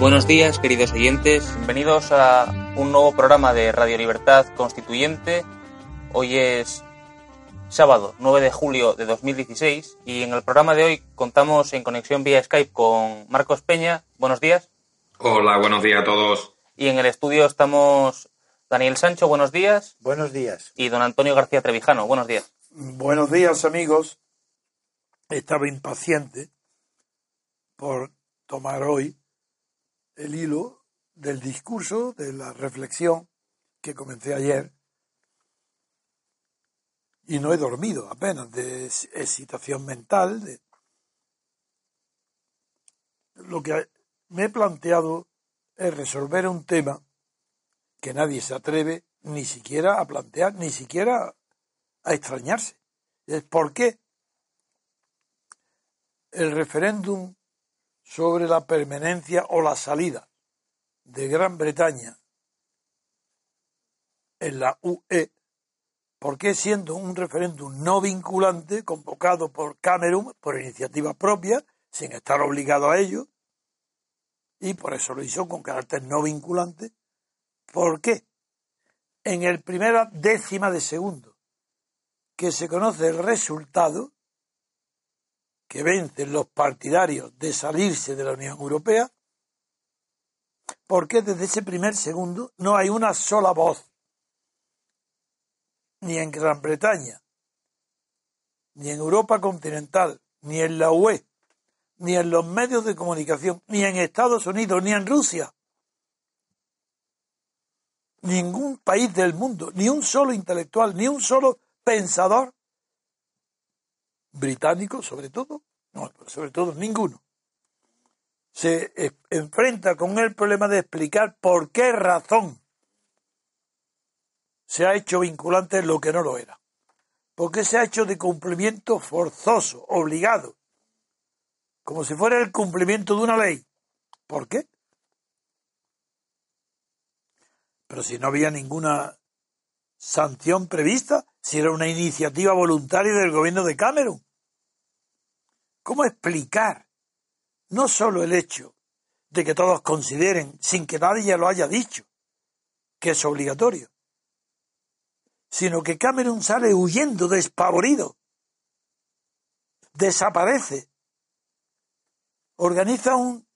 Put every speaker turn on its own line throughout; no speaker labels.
Buenos días, queridos oyentes. Bienvenidos a un nuevo programa de Radio Libertad Constituyente. Hoy es sábado 9 de julio de 2016 y en el programa de hoy contamos en conexión vía Skype con Marcos Peña. Buenos días.
Hola, buenos días a todos.
Y en el estudio estamos Daniel Sancho, buenos días.
Buenos días.
Y don Antonio García Trevijano, buenos días.
Buenos días, amigos. Estaba impaciente por tomar hoy el hilo del discurso, de la reflexión que comencé ayer. Y no he dormido apenas de excitación mental. De... Lo que me he planteado es resolver un tema que nadie se atreve ni siquiera a plantear, ni siquiera a extrañarse. Es por qué el referéndum sobre la permanencia o la salida de Gran Bretaña en la UE, ¿por qué siendo un referéndum no vinculante, convocado por Cameron por iniciativa propia, sin estar obligado a ello, y por eso lo hizo con carácter no vinculante, ¿por qué? En el primera décima de segundo que se conoce el resultado, que vencen los partidarios de salirse de la Unión Europea, porque desde ese primer segundo no hay una sola voz, ni en Gran Bretaña, ni en Europa continental, ni en la UE, ni en los medios de comunicación, ni en Estados Unidos, ni en Rusia. Ningún país del mundo, ni un solo intelectual, ni un solo pensador británico, sobre todo, no, sobre todo ninguno, se enfrenta con el problema de explicar por qué razón se ha hecho vinculante lo que no lo era. ¿Por qué se ha hecho de cumplimiento forzoso, obligado? Como si fuera el cumplimiento de una ley. ¿Por qué? Pero si no había ninguna sanción prevista, si era una iniciativa voluntaria del gobierno de Cameron. ¿Cómo explicar no solo el hecho de que todos consideren, sin que nadie lo haya dicho, que es obligatorio, sino que Cameron sale huyendo, despavorido, desaparece, organiza un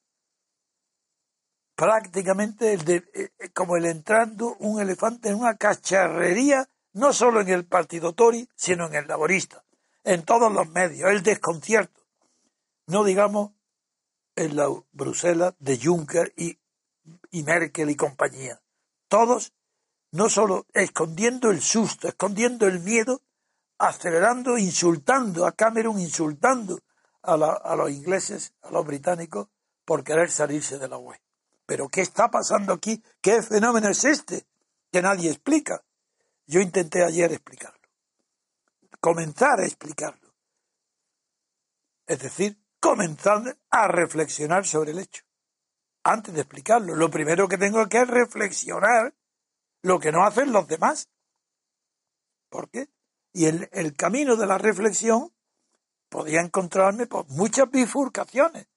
prácticamente eh, eh, como el entrando un elefante en una cacharrería, no solo en el partido Tory, sino en el laborista, en todos los medios, el desconcierto. No digamos en la Bruselas de Juncker y, y Merkel y compañía. Todos, no solo escondiendo el susto, escondiendo el miedo, acelerando, insultando a Cameron, insultando a, la, a los ingleses, a los británicos, por querer salirse de la UE. Pero ¿qué está pasando aquí? ¿Qué fenómeno es este? Que nadie explica. Yo intenté ayer explicarlo. Comenzar a explicarlo. Es decir, comenzar a reflexionar sobre el hecho. Antes de explicarlo, lo primero que tengo que es reflexionar lo que no hacen los demás. ¿Por qué? Y el, el camino de la reflexión podía encontrarme por muchas bifurcaciones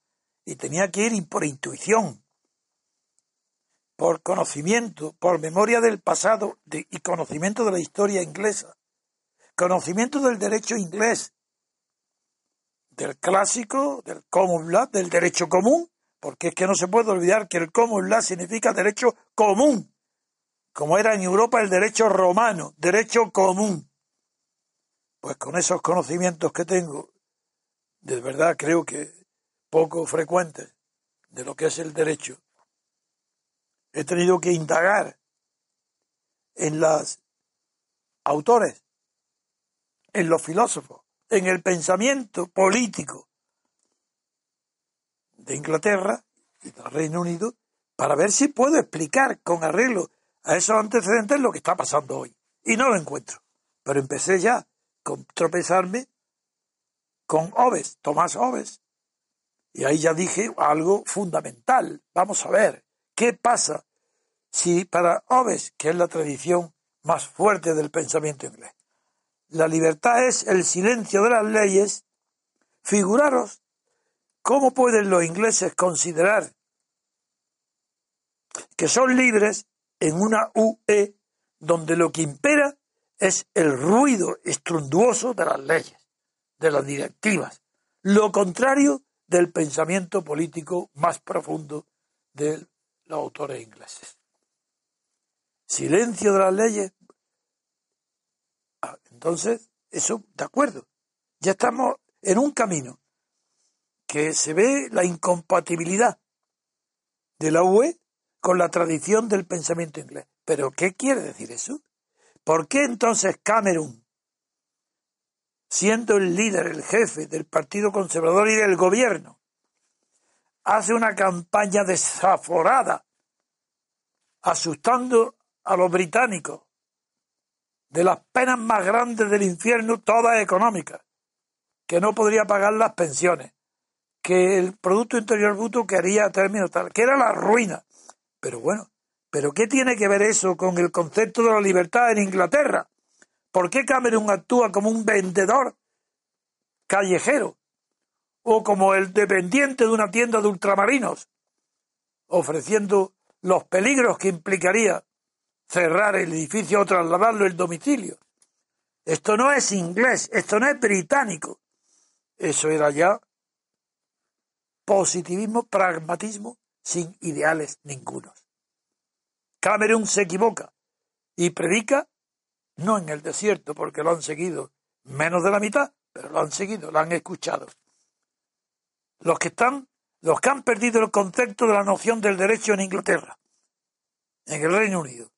y tenía que ir por intuición, por conocimiento, por memoria del pasado y conocimiento de la historia inglesa, conocimiento del derecho inglés, del clásico, del common law, del derecho común, porque es que no se puede olvidar que el common law significa derecho común, como era en Europa el derecho romano, derecho común. Pues con esos conocimientos que tengo, de verdad creo que poco frecuentes de lo que es el derecho, he tenido que indagar en los autores, en los filósofos, en el pensamiento político de Inglaterra y del Reino Unido para ver si puedo explicar con arreglo a esos antecedentes lo que está pasando hoy. Y no lo encuentro. Pero empecé ya con tropezarme con Oves, Tomás Oves. Y ahí ya dije algo fundamental. Vamos a ver, ¿qué pasa si para Oves, que es la tradición más fuerte del pensamiento inglés, la libertad es el silencio de las leyes, figuraros cómo pueden los ingleses considerar que son libres en una UE donde lo que impera es el ruido estruendoso de las leyes, de las directivas, lo contrario del pensamiento político más profundo de los autores ingleses. Silencio de las leyes. Entonces, eso, de acuerdo. Ya estamos en un camino que se ve la incompatibilidad de la UE con la tradición del pensamiento inglés. ¿Pero qué quiere decir eso? ¿Por qué entonces Cameron, siendo el líder, el jefe del Partido Conservador y del gobierno, hace una campaña desaforada, asustando a los británicos de las penas más grandes del infierno, todas económicas, que no podría pagar las pensiones, que el Producto Interior Bruto quería términos tal, que era la ruina, pero bueno, ¿pero qué tiene que ver eso con el concepto de la libertad en Inglaterra? ¿Por qué Cameron actúa como un vendedor callejero o como el dependiente de una tienda de ultramarinos, ofreciendo los peligros que implicaría cerrar el edificio o trasladarlo el domicilio? Esto no es inglés, esto no es británico. Eso era ya positivismo, pragmatismo sin ideales ningunos. Cameron se equivoca y predica no en el desierto, porque lo han seguido menos de la mitad, pero lo han seguido, lo han escuchado. Los que están, los que han perdido el concepto de la noción del derecho en Inglaterra, en el Reino Unido.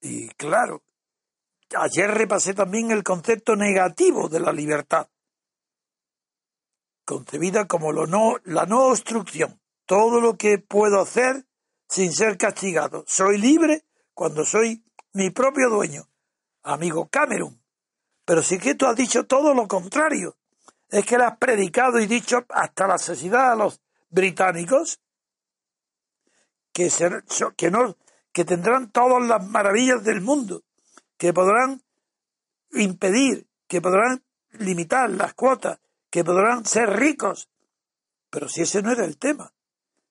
Y claro, ayer repasé también el concepto negativo de la libertad concebida como lo no, la no obstrucción, todo lo que puedo hacer sin ser castigado. Soy libre cuando soy mi propio dueño, amigo Cameron. Pero sí que tú has dicho todo lo contrario. Es que le has predicado y dicho hasta la necesidad a los británicos que, ser, que, no, que tendrán todas las maravillas del mundo, que podrán impedir, que podrán limitar las cuotas, que podrán ser ricos. Pero si ese no era el tema.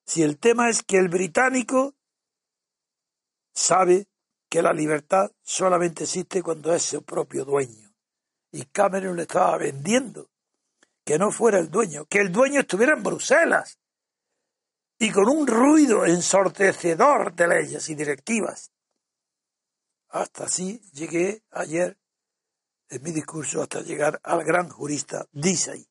Si el tema es que el británico sabe que la libertad solamente existe cuando es su propio dueño. Y Cameron le estaba vendiendo que no fuera el dueño, que el dueño estuviera en Bruselas y con un ruido ensortecedor de leyes y directivas. Hasta así llegué ayer en mi discurso hasta llegar al gran jurista Disey,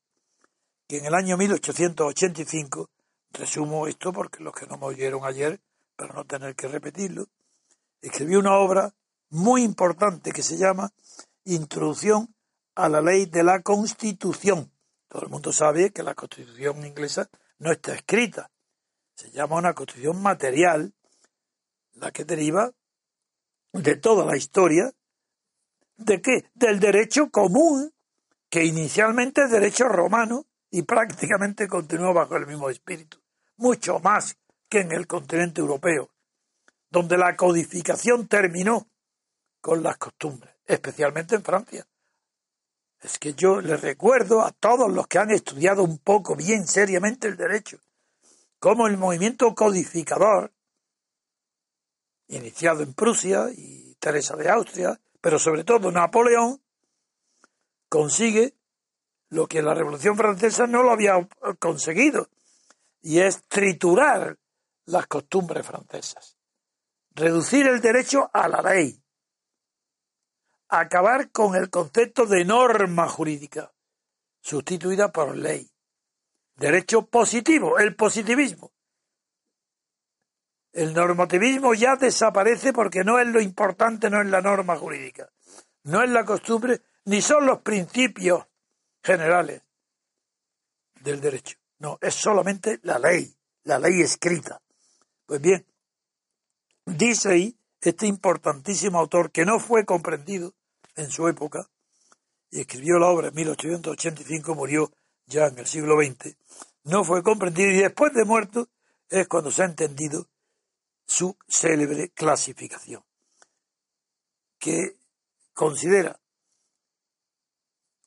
que en el año 1885, resumo esto porque los que no me oyeron ayer, para no tener que repetirlo, escribió una obra muy importante que se llama Introducción a la ley de la Constitución. Todo el mundo sabe que la Constitución inglesa no está escrita. Se llama una Constitución material, la que deriva de toda la historia. ¿De qué? Del derecho común, que inicialmente es derecho romano y prácticamente continuó bajo el mismo espíritu, mucho más que en el continente europeo, donde la codificación terminó con las costumbres, especialmente en Francia. Es que yo les recuerdo a todos los que han estudiado un poco bien seriamente el derecho, como el movimiento codificador, iniciado en Prusia y Teresa de Austria, pero sobre todo Napoleón, consigue lo que la Revolución Francesa no lo había conseguido, y es triturar las costumbres francesas, reducir el derecho a la ley, acabar con el concepto de norma jurídica, sustituida por ley, derecho positivo, el positivismo. El normativismo ya desaparece porque no es lo importante, no es la norma jurídica, no es la costumbre, ni son los principios generales, del derecho. No, es solamente la ley, la ley escrita. Pues bien, dice ahí este importantísimo autor que no fue comprendido en su época, y escribió la obra en 1885, murió ya en el siglo XX, no fue comprendido y después de muerto es cuando se ha entendido su célebre clasificación, que considera,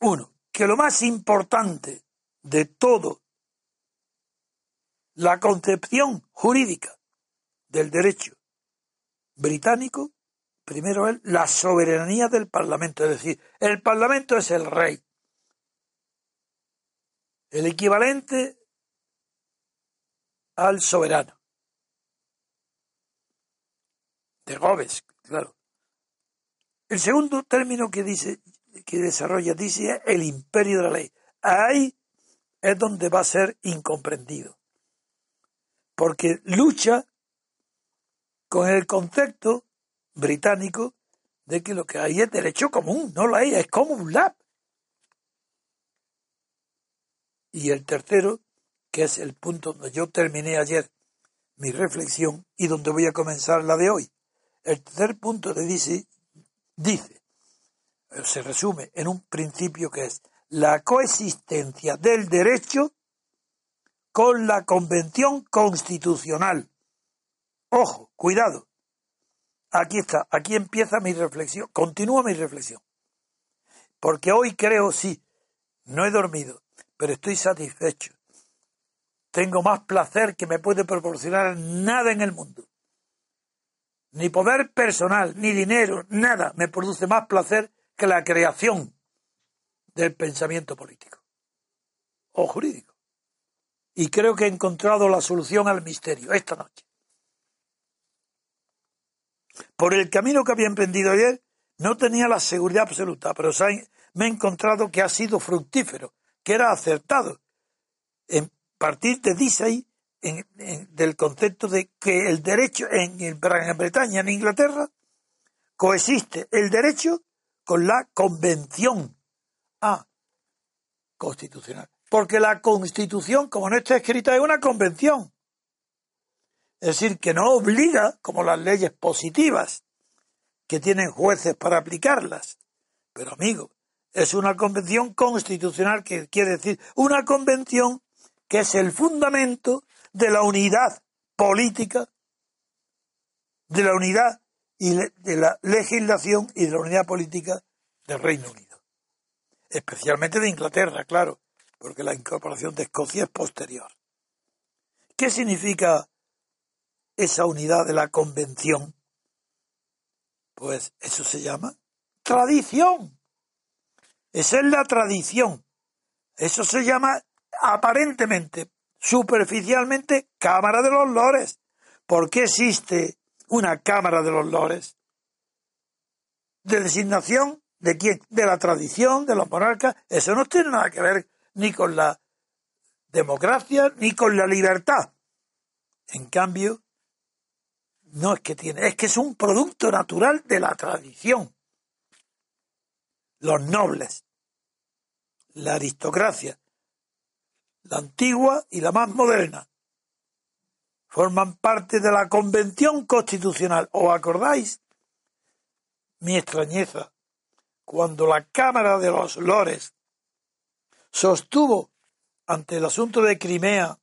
uno, que lo más importante de todo la concepción jurídica del derecho británico, primero es la soberanía del Parlamento, es decir, el Parlamento es el rey. El equivalente al soberano. De Gobes, claro. El segundo término que dice, que desarrolla, dice el imperio de la ley. Ahí es donde va a ser incomprendido. Porque lucha con el concepto británico de que lo que hay es derecho común, no lo hay, es común lab. Y el tercero, que es el punto donde yo terminé ayer mi reflexión y donde voy a comenzar la de hoy. El tercer punto de dice, dice, se resume en un principio que es la coexistencia del derecho con la convención constitucional. Ojo, cuidado. Aquí está, aquí empieza mi reflexión, continúa mi reflexión. Porque hoy creo, sí, no he dormido, pero estoy satisfecho. Tengo más placer que me puede proporcionar nada en el mundo. Ni poder personal, ni dinero, nada me produce más placer que la creación del pensamiento político o jurídico. Y creo que he encontrado la solución al misterio esta noche. Por el camino que había emprendido ayer, no tenía la seguridad absoluta, pero me he encontrado que ha sido fructífero, que era acertado. En partir de dice del concepto de que el derecho en, en Gran Bretaña, en Inglaterra, coexiste el derecho con la convención a constitucional. Porque la constitución, como no está escrita, es una convención. Es decir, que no obliga, como las leyes positivas, que tienen jueces para aplicarlas. Pero amigo, es una convención constitucional que quiere decir una convención que es el fundamento de la unidad política, de la unidad y de la legislación y de la unidad política del Reino Unido. Especialmente de Inglaterra, claro, porque la incorporación de Escocia es posterior. ¿Qué significa esa unidad de la convención? Pues eso se llama tradición. Esa es la tradición. Eso se llama aparentemente, superficialmente, Cámara de los Lores. ¿Por qué existe una Cámara de los Lores? De designación de quién? De la tradición, de los monarcas. Eso no tiene nada que ver ni con la democracia ni con la libertad. En cambio, no es que tiene, es que es un producto natural de la tradición. Los nobles, la aristocracia, la antigua y la más moderna, forman parte de la Convención Constitucional. ¿Os acordáis? Mi extrañeza cuando la Cámara de los Lores sostuvo ante el asunto de Crimea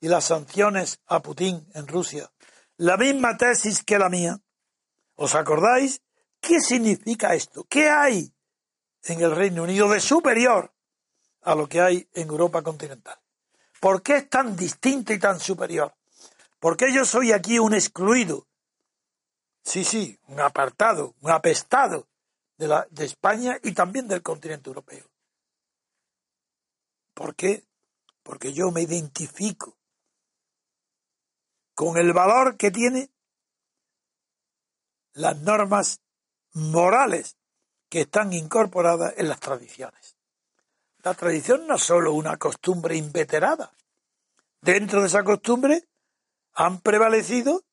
y las sanciones a Putin en Rusia la misma tesis que la mía. ¿Os acordáis? ¿Qué significa esto? ¿Qué hay en el Reino Unido de superior a lo que hay en Europa continental? ¿Por qué es tan distinto y tan superior? ¿Por qué yo soy aquí un excluido? Sí, sí, un apartado, un apestado de, la, de España y también del continente europeo. ¿Por qué? Porque yo me identifico con el valor que tiene las normas morales que están incorporadas en las tradiciones. La tradición no es solo una costumbre inveterada. Dentro de esa costumbre han prevalecido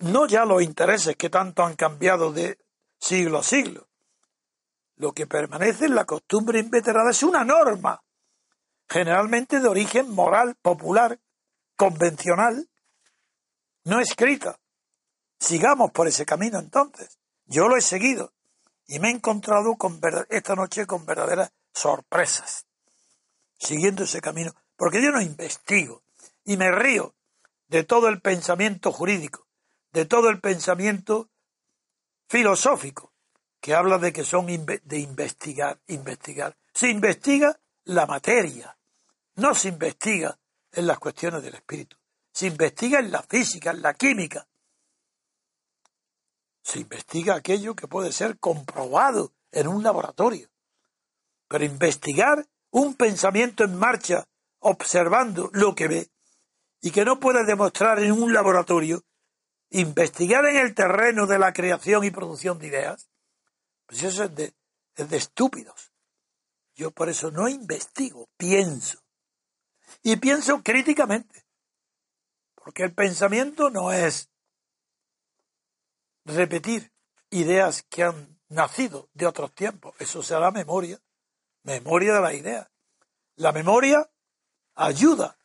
no ya los intereses que tanto han cambiado de siglo a siglo. Lo que permanece en la costumbre inveterada es una norma generalmente de origen moral, popular, convencional, no escrita. Sigamos por ese camino entonces. Yo lo he seguido y me he encontrado con esta noche con verdaderas sorpresas, siguiendo ese camino, porque yo no investigo y me río de todo el pensamiento jurídico, de todo el pensamiento filosófico, que habla de que son de investigar, investigar. Se investiga la materia, no se investiga en las cuestiones del espíritu, se investiga en la física, en la química, se investiga aquello que puede ser comprobado en un laboratorio. Pero investigar un pensamiento en marcha, observando lo que ve, y que no puede demostrar en un laboratorio, investigar en el terreno de la creación y producción de ideas, pues eso es de, es de estúpidos. Yo por eso no investigo, pienso. Y pienso críticamente. Porque el pensamiento no es repetir ideas que han nacido de otros tiempos. Eso será memoria, memoria de la idea. La memoria ayuda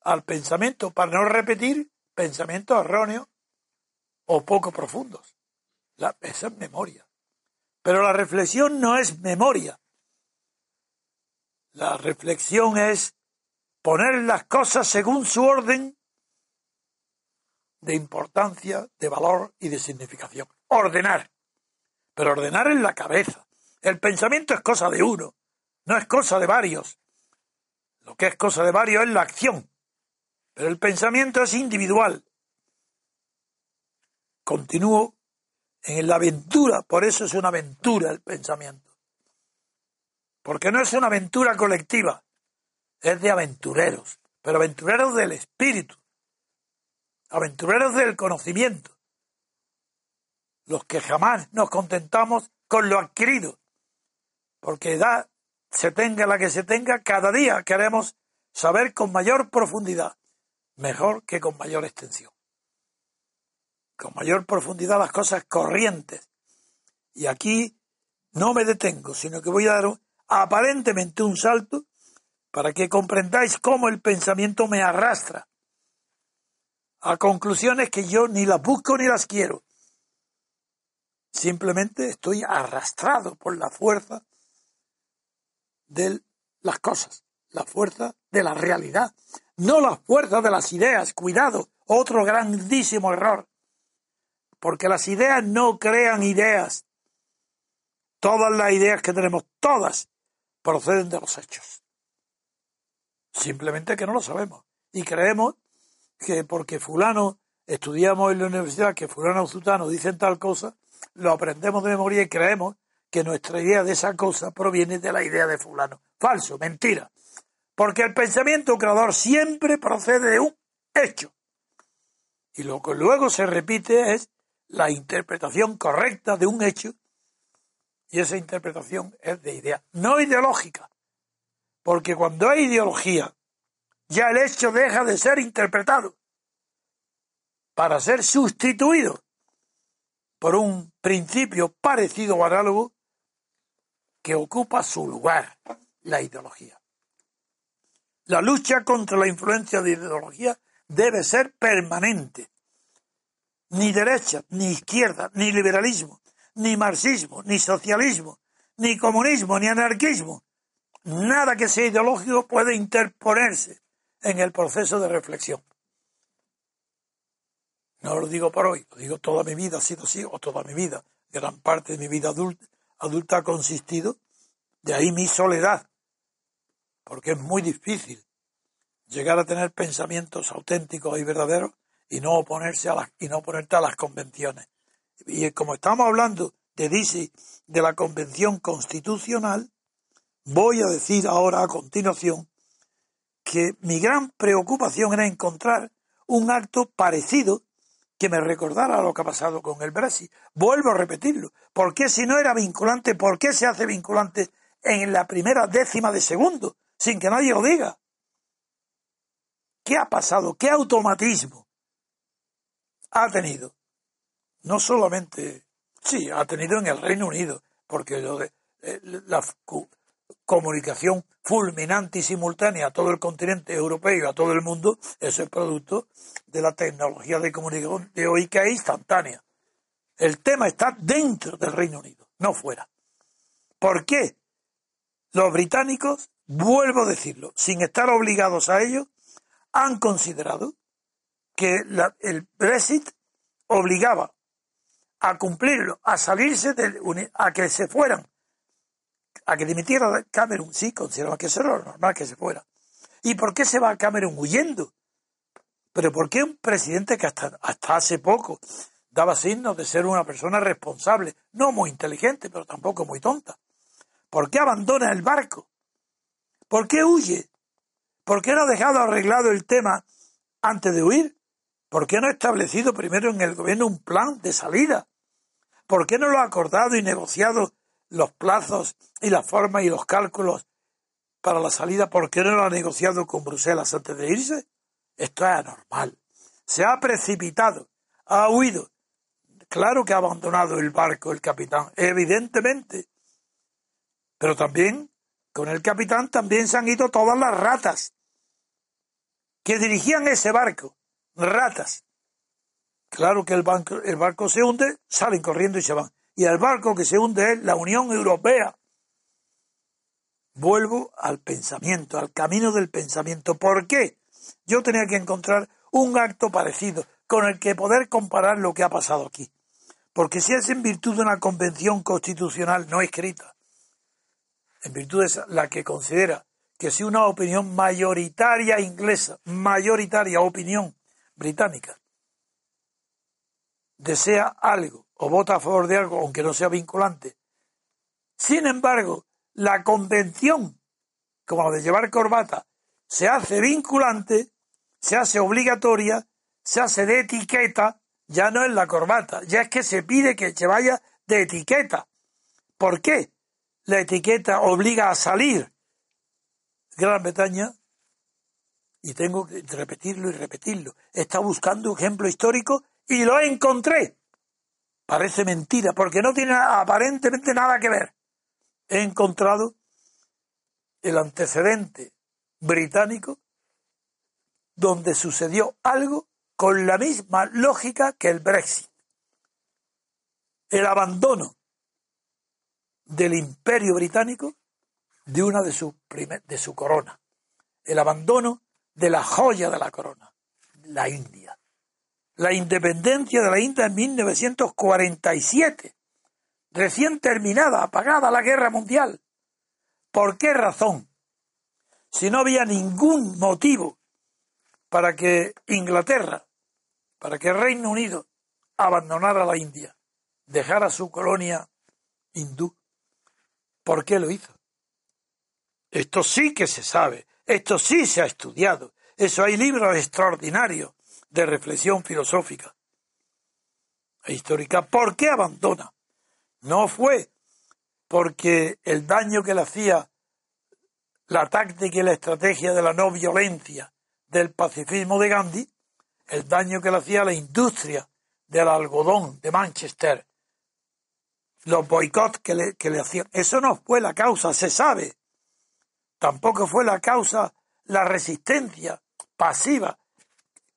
al pensamiento para no repetir pensamientos erróneos o poco profundos. La, esa es memoria. Pero la reflexión no es memoria. La reflexión es poner las cosas según su orden de importancia, de valor y de significación. Ordenar. Pero ordenar en la cabeza. El pensamiento es cosa de uno, no es cosa de varios. Lo que es cosa de varios es la acción. Pero el pensamiento es individual. Continúo en la aventura, por eso es una aventura el pensamiento. Porque no es una aventura colectiva, es de aventureros, pero aventureros del espíritu aventureros del conocimiento, los que jamás nos contentamos con lo adquirido, porque edad se tenga la que se tenga, cada día queremos saber con mayor profundidad, mejor que con mayor extensión. Con mayor profundidad las cosas corrientes. Y aquí no me detengo, sino que voy a dar aparentemente un salto para que comprendáis cómo el pensamiento me arrastra a conclusiones que yo ni las busco ni las quiero. Simplemente estoy arrastrado por la fuerza de las cosas, la fuerza de la realidad, no la fuerza de las ideas. Cuidado, otro grandísimo error. Porque las ideas no crean ideas. Todas las ideas que tenemos, todas, proceden de los hechos. Simplemente que no lo sabemos. Y creemos que porque fulano estudiamos en la universidad que fulano o zutano dicen tal cosa, lo aprendemos de memoria y creemos que nuestra idea de esa cosa proviene de la idea de fulano. Falso, mentira. Porque el pensamiento creador siempre procede de un hecho. Y lo que luego se repite es la interpretación correcta de un hecho. Y esa interpretación es de idea, no ideológica. Porque cuando hay ideología ya el hecho deja de ser interpretado para ser sustituido por un principio parecido o análogo que ocupa su lugar, la ideología. La lucha contra la influencia de la ideología debe ser permanente. Ni derecha, ni izquierda, ni liberalismo, ni marxismo, ni socialismo, ni comunismo, ni anarquismo. Nada que sea ideológico puede interponerse en el proceso de reflexión. No lo digo por hoy, lo digo toda mi vida ha sido así, o toda mi vida, gran parte de mi vida adulta, adulta ha consistido, de ahí mi soledad, porque es muy difícil llegar a tener pensamientos auténticos y verdaderos y no oponerse a las, y no oponerte a las convenciones. Y como estamos hablando de dice de la convención constitucional, voy a decir ahora a continuación que mi gran preocupación era encontrar un acto parecido que me recordara lo que ha pasado con el Brexit. Vuelvo a repetirlo. ¿Por qué si no era vinculante, por qué se hace vinculante en la primera décima de segundo, sin que nadie lo diga? ¿Qué ha pasado? ¿Qué automatismo ha tenido? No solamente, sí, ha tenido en el Reino Unido, porque lo de, eh, la comunicación fulminante y simultánea a todo el continente europeo y a todo el mundo, eso es producto de la tecnología de comunicación de hoy que es instantánea. El tema está dentro del Reino Unido, no fuera. ¿Por qué? Los británicos, vuelvo a decirlo, sin estar obligados a ello, han considerado que el Brexit obligaba a cumplirlo, a salirse, del, a que se fueran, a que dimitiera Cameron, sí, consideraba que eso era lo normal que se fuera. ¿Y por qué se va Cameron huyendo? Pero ¿por qué un presidente que hasta, hasta hace poco daba signos de ser una persona responsable, no muy inteligente, pero tampoco muy tonta? ¿Por qué abandona el barco? ¿Por qué huye? ¿Por qué no ha dejado arreglado el tema antes de huir? ¿Por qué no ha establecido primero en el gobierno un plan de salida? ¿Por qué no lo ha acordado y negociado los plazos y la forma y los cálculos para la salida? ¿Por qué no lo ha negociado con Bruselas antes de irse? Esto es anormal. Se ha precipitado, ha huido. Claro que ha abandonado el barco el capitán, evidentemente. Pero también, con el capitán también se han ido todas las ratas que dirigían ese barco. Ratas. Claro que el, el barco se hunde, salen corriendo y se van. Y el barco que se hunde es la Unión Europea. Vuelvo al pensamiento, al camino del pensamiento. ¿Por qué? Yo tenía que encontrar un acto parecido con el que poder comparar lo que ha pasado aquí. Porque si es en virtud de una convención constitucional no escrita, en virtud de la que considera que si una opinión mayoritaria inglesa, mayoritaria opinión británica, desea algo o vota a favor de algo, aunque no sea vinculante. Sin embargo, la convención, como la de llevar corbata, se hace vinculante, se hace obligatoria, se hace de etiqueta, ya no es la corbata, ya es que se pide que se vaya de etiqueta. ¿Por qué? La etiqueta obliga a salir. Gran Bretaña, y tengo que repetirlo y repetirlo, está buscando un ejemplo histórico y lo encontré. Parece mentira, porque no tiene aparentemente nada que ver. He encontrado el antecedente británico donde sucedió algo con la misma lógica que el Brexit. El abandono del imperio británico de una de su, de su corona. El abandono de la joya de la corona, la India la independencia de la India en 1947, recién terminada, apagada la guerra mundial. ¿Por qué razón? Si no había ningún motivo para que Inglaterra, para que Reino Unido abandonara la India, dejara su colonia hindú, ¿por qué lo hizo? Esto sí que se sabe, esto sí se ha estudiado, eso hay libros extraordinarios de reflexión filosófica e histórica. ¿Por qué abandona? No fue porque el daño que le hacía la táctica y la estrategia de la no violencia del pacifismo de Gandhi, el daño que le hacía la industria del algodón de Manchester, los boicots que que le hacían. Eso no fue la causa, se sabe. Tampoco fue la causa la resistencia pasiva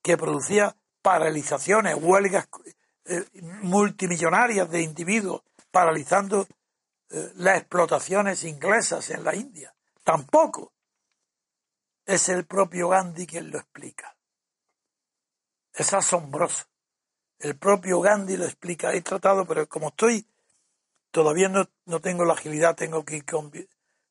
que producía paralizaciones, huelgas eh, multimillonarias de individuos, paralizando eh, las explotaciones inglesas en la India. Tampoco es el propio Gandhi quien lo explica. Es asombroso. El propio Gandhi lo explica. He tratado, pero como estoy, todavía no, no tengo la agilidad, tengo que ir con,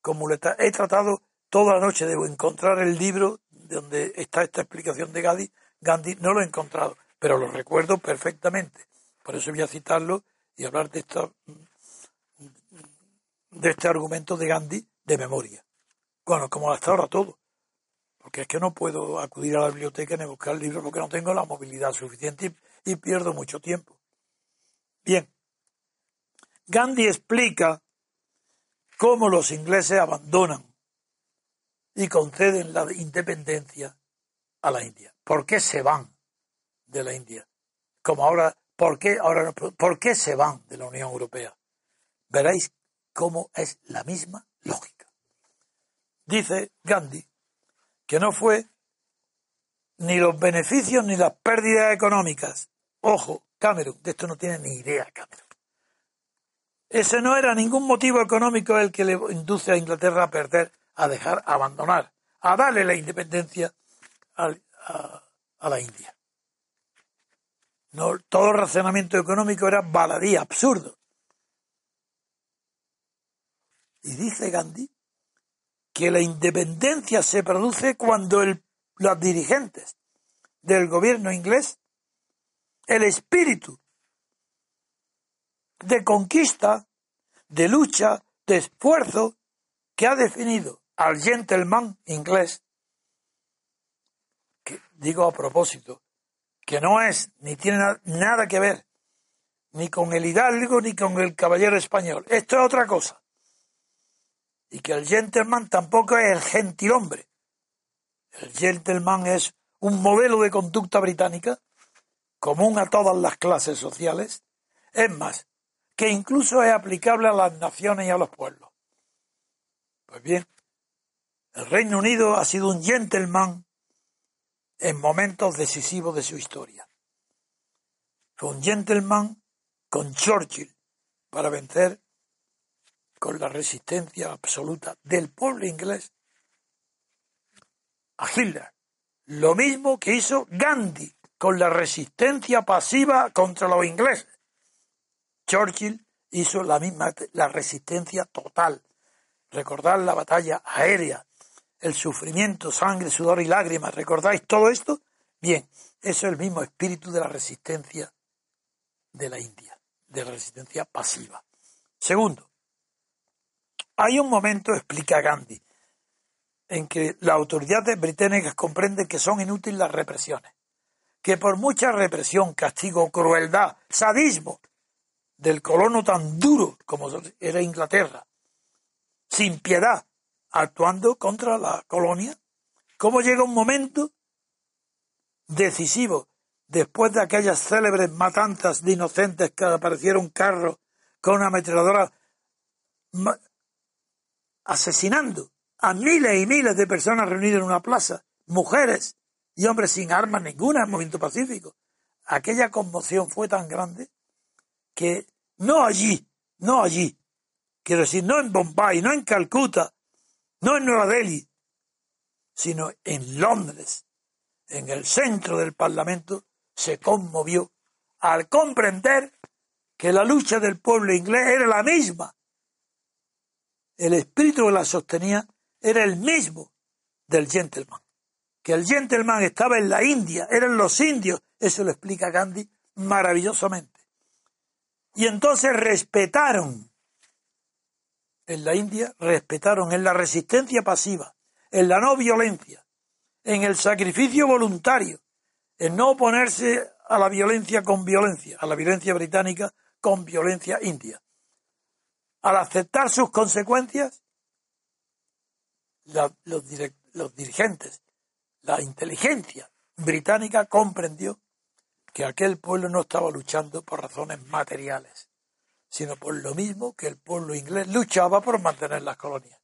con muleta. He tratado toda la noche de encontrar el libro donde está esta explicación de Gandhi Gandhi no lo he encontrado, pero lo recuerdo perfectamente. Por eso voy a citarlo y hablar de, esto, de este argumento de Gandhi de memoria. Bueno, como hasta ahora todo. Porque es que no puedo acudir a la biblioteca ni buscar libros porque no tengo la movilidad suficiente y pierdo mucho tiempo. Bien. Gandhi explica cómo los ingleses abandonan y conceden la independencia a la India. ¿Por qué se van de la India? Como ahora, ¿por qué, ahora, ¿por qué se van de la Unión Europea? Veréis cómo es la misma lógica. dice Gandhi que no fue ni los beneficios ni las pérdidas económicas. Ojo, Cameron, de esto no tiene ni idea Cameron. Ese no era ningún motivo económico el que le induce a Inglaterra a perder, a dejar, a abandonar, a darle la independencia a, la India. No, todo razonamiento económico era baladí, absurdo. Y dice Gandhi que la independencia se produce cuando el, los dirigentes del gobierno inglés, el espíritu de conquista, de lucha, de esfuerzo que ha definido al gentleman inglés, digo a propósito, que no es ni tiene nada que ver ni con el hidalgo ni con el caballero español. Esto es otra cosa. Y que el gentleman tampoco es el gentilhombre. El gentleman es un modelo de conducta británica común a todas las clases sociales. Es más, que incluso es aplicable a las naciones y a los pueblos. Pues bien, el Reino Unido ha sido un gentleman en momentos decisivos de su historia. Fue un gentleman con Churchill para vencer con la resistencia absoluta del pueblo inglés a Hitler. Lo mismo que hizo Gandhi con la resistencia pasiva contra los ingleses. Churchill hizo la misma, la resistencia total. Recordar la batalla aérea el sufrimiento, sangre, sudor y lágrimas. ¿Recordáis todo esto? Bien, eso es el mismo espíritu de la resistencia de la India, de la resistencia pasiva. Segundo, hay un momento, explica Gandhi, en que las autoridades británicas comprenden que son inútiles las represiones, que por mucha represión, castigo, crueldad, sadismo del colono tan duro como era Inglaterra, sin piedad, actuando contra la colonia, cómo llega un momento decisivo después de aquellas célebres matanzas de inocentes que aparecieron carros con una ametralladora asesinando a miles y miles de personas reunidas en una plaza, mujeres y hombres sin armas ninguna en movimiento pacífico. Aquella conmoción fue tan grande que no allí, no allí, quiero decir, no en Bombay, no en Calcuta, no en Nueva Delhi, sino en Londres, en el centro del Parlamento, se conmovió al comprender que la lucha del pueblo inglés era la misma. El espíritu que la sostenía era el mismo del gentleman. Que el gentleman estaba en la India, eran los indios, eso lo explica Gandhi maravillosamente. Y entonces respetaron en la India respetaron en la resistencia pasiva, en la no violencia, en el sacrificio voluntario, en no oponerse a la violencia con violencia, a la violencia británica con violencia india. Al aceptar sus consecuencias, los, dirigentes, la inteligencia británica comprendió que aquel pueblo no estaba luchando por razones materiales, sino por lo mismo que el pueblo inglés luchaba por mantener las colonias.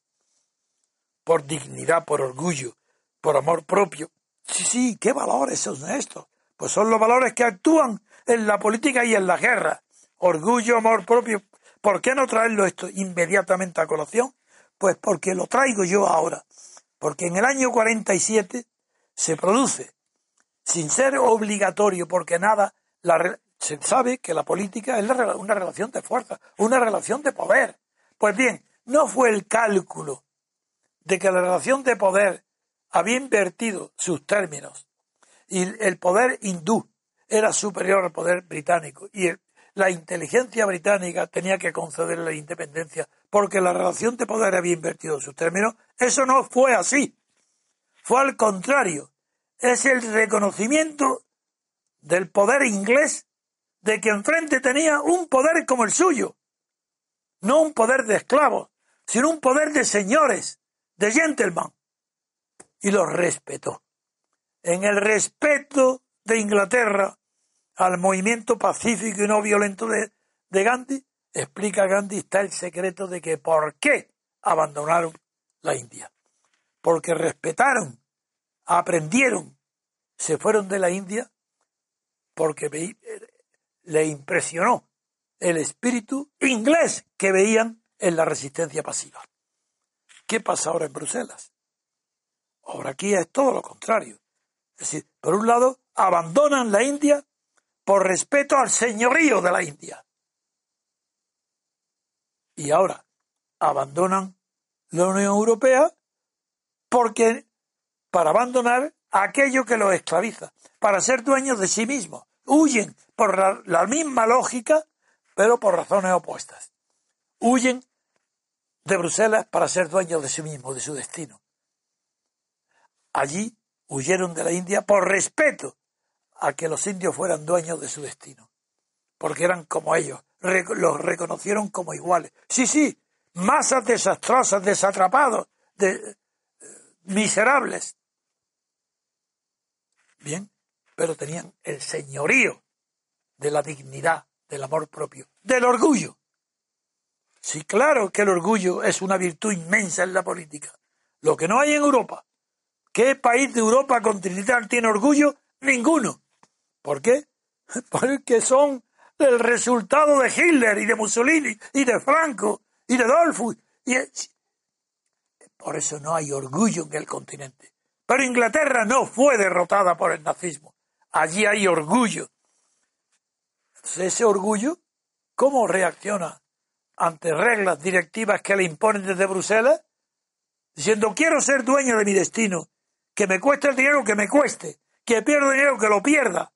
Por dignidad, por orgullo, por amor propio. Sí, sí, ¿qué valores son estos? Pues son los valores que actúan en la política y en la guerra. Orgullo, amor propio. ¿Por qué no traerlo esto inmediatamente a colación? Pues porque lo traigo yo ahora. Porque en el año 47 se produce, sin ser obligatorio, porque nada, la, se sabe que la política es una relación de fuerza, una relación de poder. Pues bien, no fue el cálculo de que la relación de poder había invertido sus términos y el poder hindú era superior al poder británico y la inteligencia británica tenía que concederle la independencia porque la relación de poder había invertido sus términos, eso no fue así. Fue al contrario. Es el reconocimiento del poder inglés de que enfrente tenía un poder como el suyo, no un poder de esclavos, sino un poder de señores, de gentleman, y los respetó. En el respeto de Inglaterra al movimiento pacífico y no violento de, Gandhi, explica Gandhi, está el secreto de que por qué abandonaron la India. porque respetaron, aprendieron, se fueron de la India porque le impresionó el espíritu inglés que veían en la resistencia pasiva. ¿Qué pasa ahora en Bruselas? Ahora aquí es todo lo contrario. Es decir, por un lado, abandonan la India por respeto al señorío de la India. Y ahora abandonan la Unión Europea porque para abandonar aquello que los esclaviza, para ser dueños de sí mismos. Huyen por la, misma lógica, pero por razones opuestas. Huyen de Bruselas para ser dueños de sí mismos, de su destino. Allí huyeron de la India por respeto a que los indios fueran dueños de su destino, porque eran como ellos, los reconocieron como iguales. Sí, sí, masas desastrosas, desatrapados, de, eh, miserables. Bien, pero tenían el señorío de la dignidad, del amor propio, del orgullo. Sí, claro que el orgullo es una virtud inmensa en la política. Lo que no hay en Europa. ¿Qué país de Europa continental tiene orgullo? Ninguno. ¿Por qué? Porque son el resultado de Hitler y de Mussolini y de Franco y de Dolfo. Y Por eso no hay orgullo en el continente. Pero Inglaterra no fue derrotada por el nazismo. Allí hay orgullo. ese orgullo, ¿cómo reacciona ante reglas directivas que le imponen desde Bruselas? Diciendo, quiero ser dueño de mi destino, que me cueste el dinero que me cueste, que pierda dinero que lo pierda,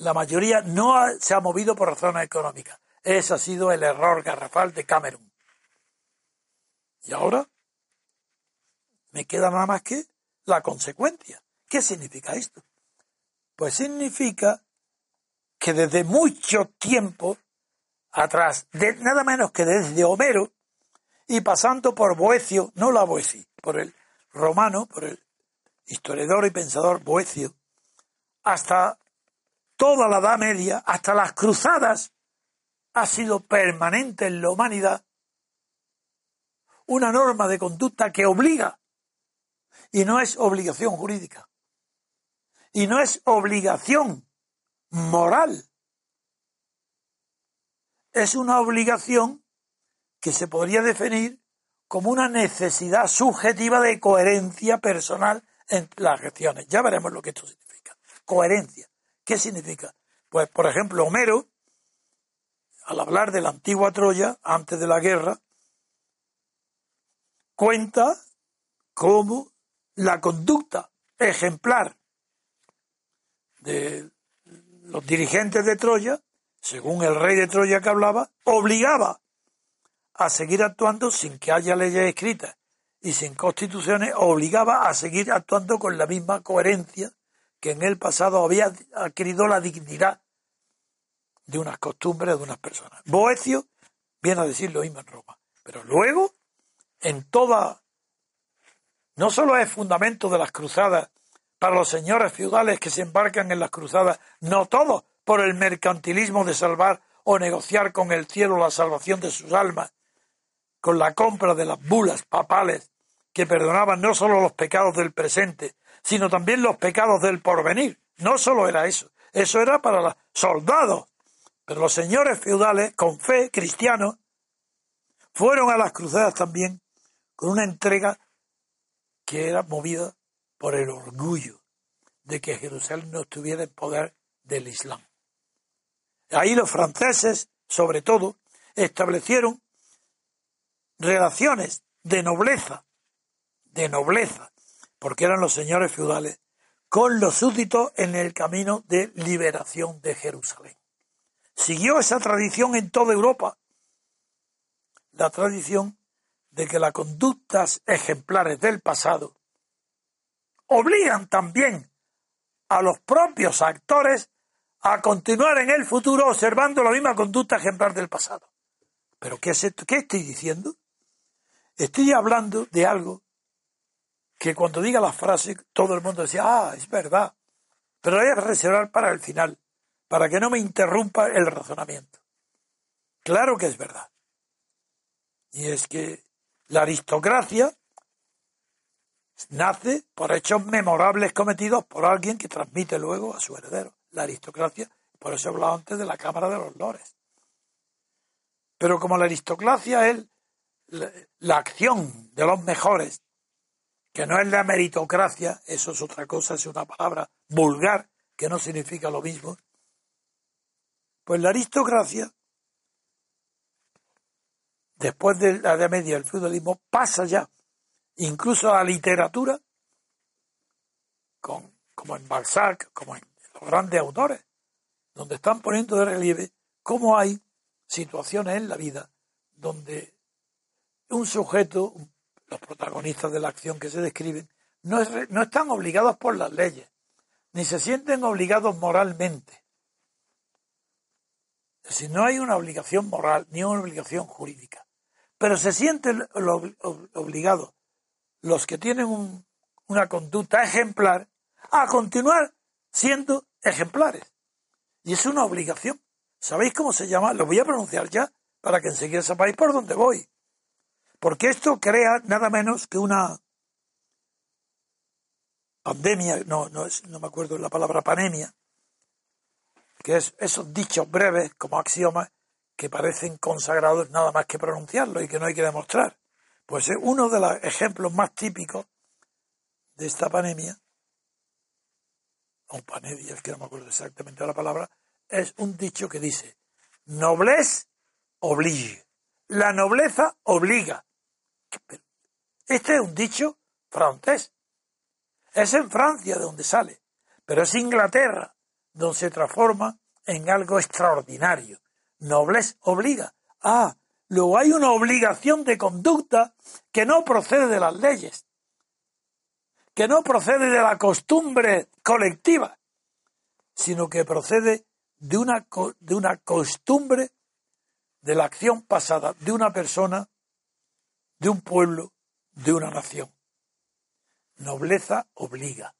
la mayoría no se ha movido por razones económicas. Ese ha sido el error garrafal de Cameron. Y ahora me queda nada más que la consecuencia. ¿Qué significa esto? Pues significa que desde mucho tiempo atrás, de, nada menos que desde Homero, y pasando por Boecio, no la Boeci, por el romano, por el historiador y pensador Boecio, hasta toda la Edad Media, hasta las cruzadas, ha sido permanente en la humanidad una norma de conducta que obliga, y no es obligación jurídica, y no es obligación moral, es una obligación que se podría definir como una necesidad subjetiva de coherencia personal en las acciones. Ya veremos lo que esto significa. Coherencia. ¿Qué significa? Pues, por ejemplo, Homero, al hablar de la antigua Troya, antes de la guerra, cuenta cómo la conducta ejemplar de los dirigentes de Troya, según el rey de Troya que hablaba, obligaba a seguir actuando sin que haya leyes escritas y sin constituciones, obligaba a seguir actuando con la misma coherencia que en el pasado había adquirido la dignidad de unas costumbres de unas personas. Boecio viene a decir lo mismo en Roma. Pero luego, en toda, no solo es fundamento de las cruzadas para los señores feudales que se embarcan en las cruzadas, no todos, por el mercantilismo de salvar o negociar con el cielo la salvación de sus almas, con la compra de las bulas papales que perdonaban no solo los pecados del presente, sino también los pecados del porvenir. No solo era eso, eso era para los soldados. Pero los señores feudales, con fe, cristianos, fueron a las cruzadas también con una entrega que era movida por el orgullo de que Jerusalén no estuviera en poder del Islam. Ahí los franceses, sobre todo, establecieron relaciones de nobleza, de nobleza, porque eran los señores feudales, con los súbditos en el camino de liberación de Jerusalén. Siguió esa tradición en toda Europa, la tradición de que las conductas ejemplares del pasado obligan también a los propios actores a continuar en el futuro observando la misma conducta ejemplar del pasado. ¿Pero qué es esto? ¿Qué estoy diciendo? Estoy hablando de algo que cuando diga la frase todo el mundo decía, ah, es verdad. Pero la voy a reservar para el final, para que no me interrumpa el razonamiento. Claro que es verdad. Y es que la aristocracia nace por hechos memorables cometidos por alguien que transmite luego a su heredero, la aristocracia. Por eso he hablado antes de la Cámara de los Lores. Pero como la aristocracia es la, acción de los mejores, que no es la meritocracia, eso es otra cosa, es una palabra vulgar que no significa lo mismo, pues la aristocracia, después de la Edad Media el feudalismo, pasa ya incluso la literatura, como en Balzac, como en los grandes autores, donde están poniendo de relieve cómo hay situaciones en la vida donde un sujeto, los protagonistas de la acción que se describen, no, no están obligados por las leyes, ni se sienten obligados moralmente. Es decir, no hay una obligación moral ni una obligación jurídica, pero se sienten obligados los que tienen una conducta ejemplar a continuar siendo ejemplares. Y es una obligación. ¿Sabéis cómo se llama? Lo voy a pronunciar ya para que enseguida sepáis por dónde voy. Porque esto crea nada menos que una pandemia, no, no, es, no me acuerdo la palabra pandemia, que es esos dichos breves como axiomas que parecen consagrados nada más que pronunciarlo y que no hay que demostrar. Pues es uno de los ejemplos más típicos de esta pandemia, o panedia, es que no me acuerdo exactamente la palabra, es un dicho que dice, noblesse oblige. La nobleza obliga. Este es un dicho francés. Es en Francia de donde sale, pero es Inglaterra donde se transforma en algo extraordinario. Noblesse obliga. Ah, luego hay una obligación de conducta que no procede de las leyes, que no procede de la costumbre colectiva, sino que procede de una, de una costumbre de la acción pasada de una persona, de un pueblo, de una nación. Nobleza obliga.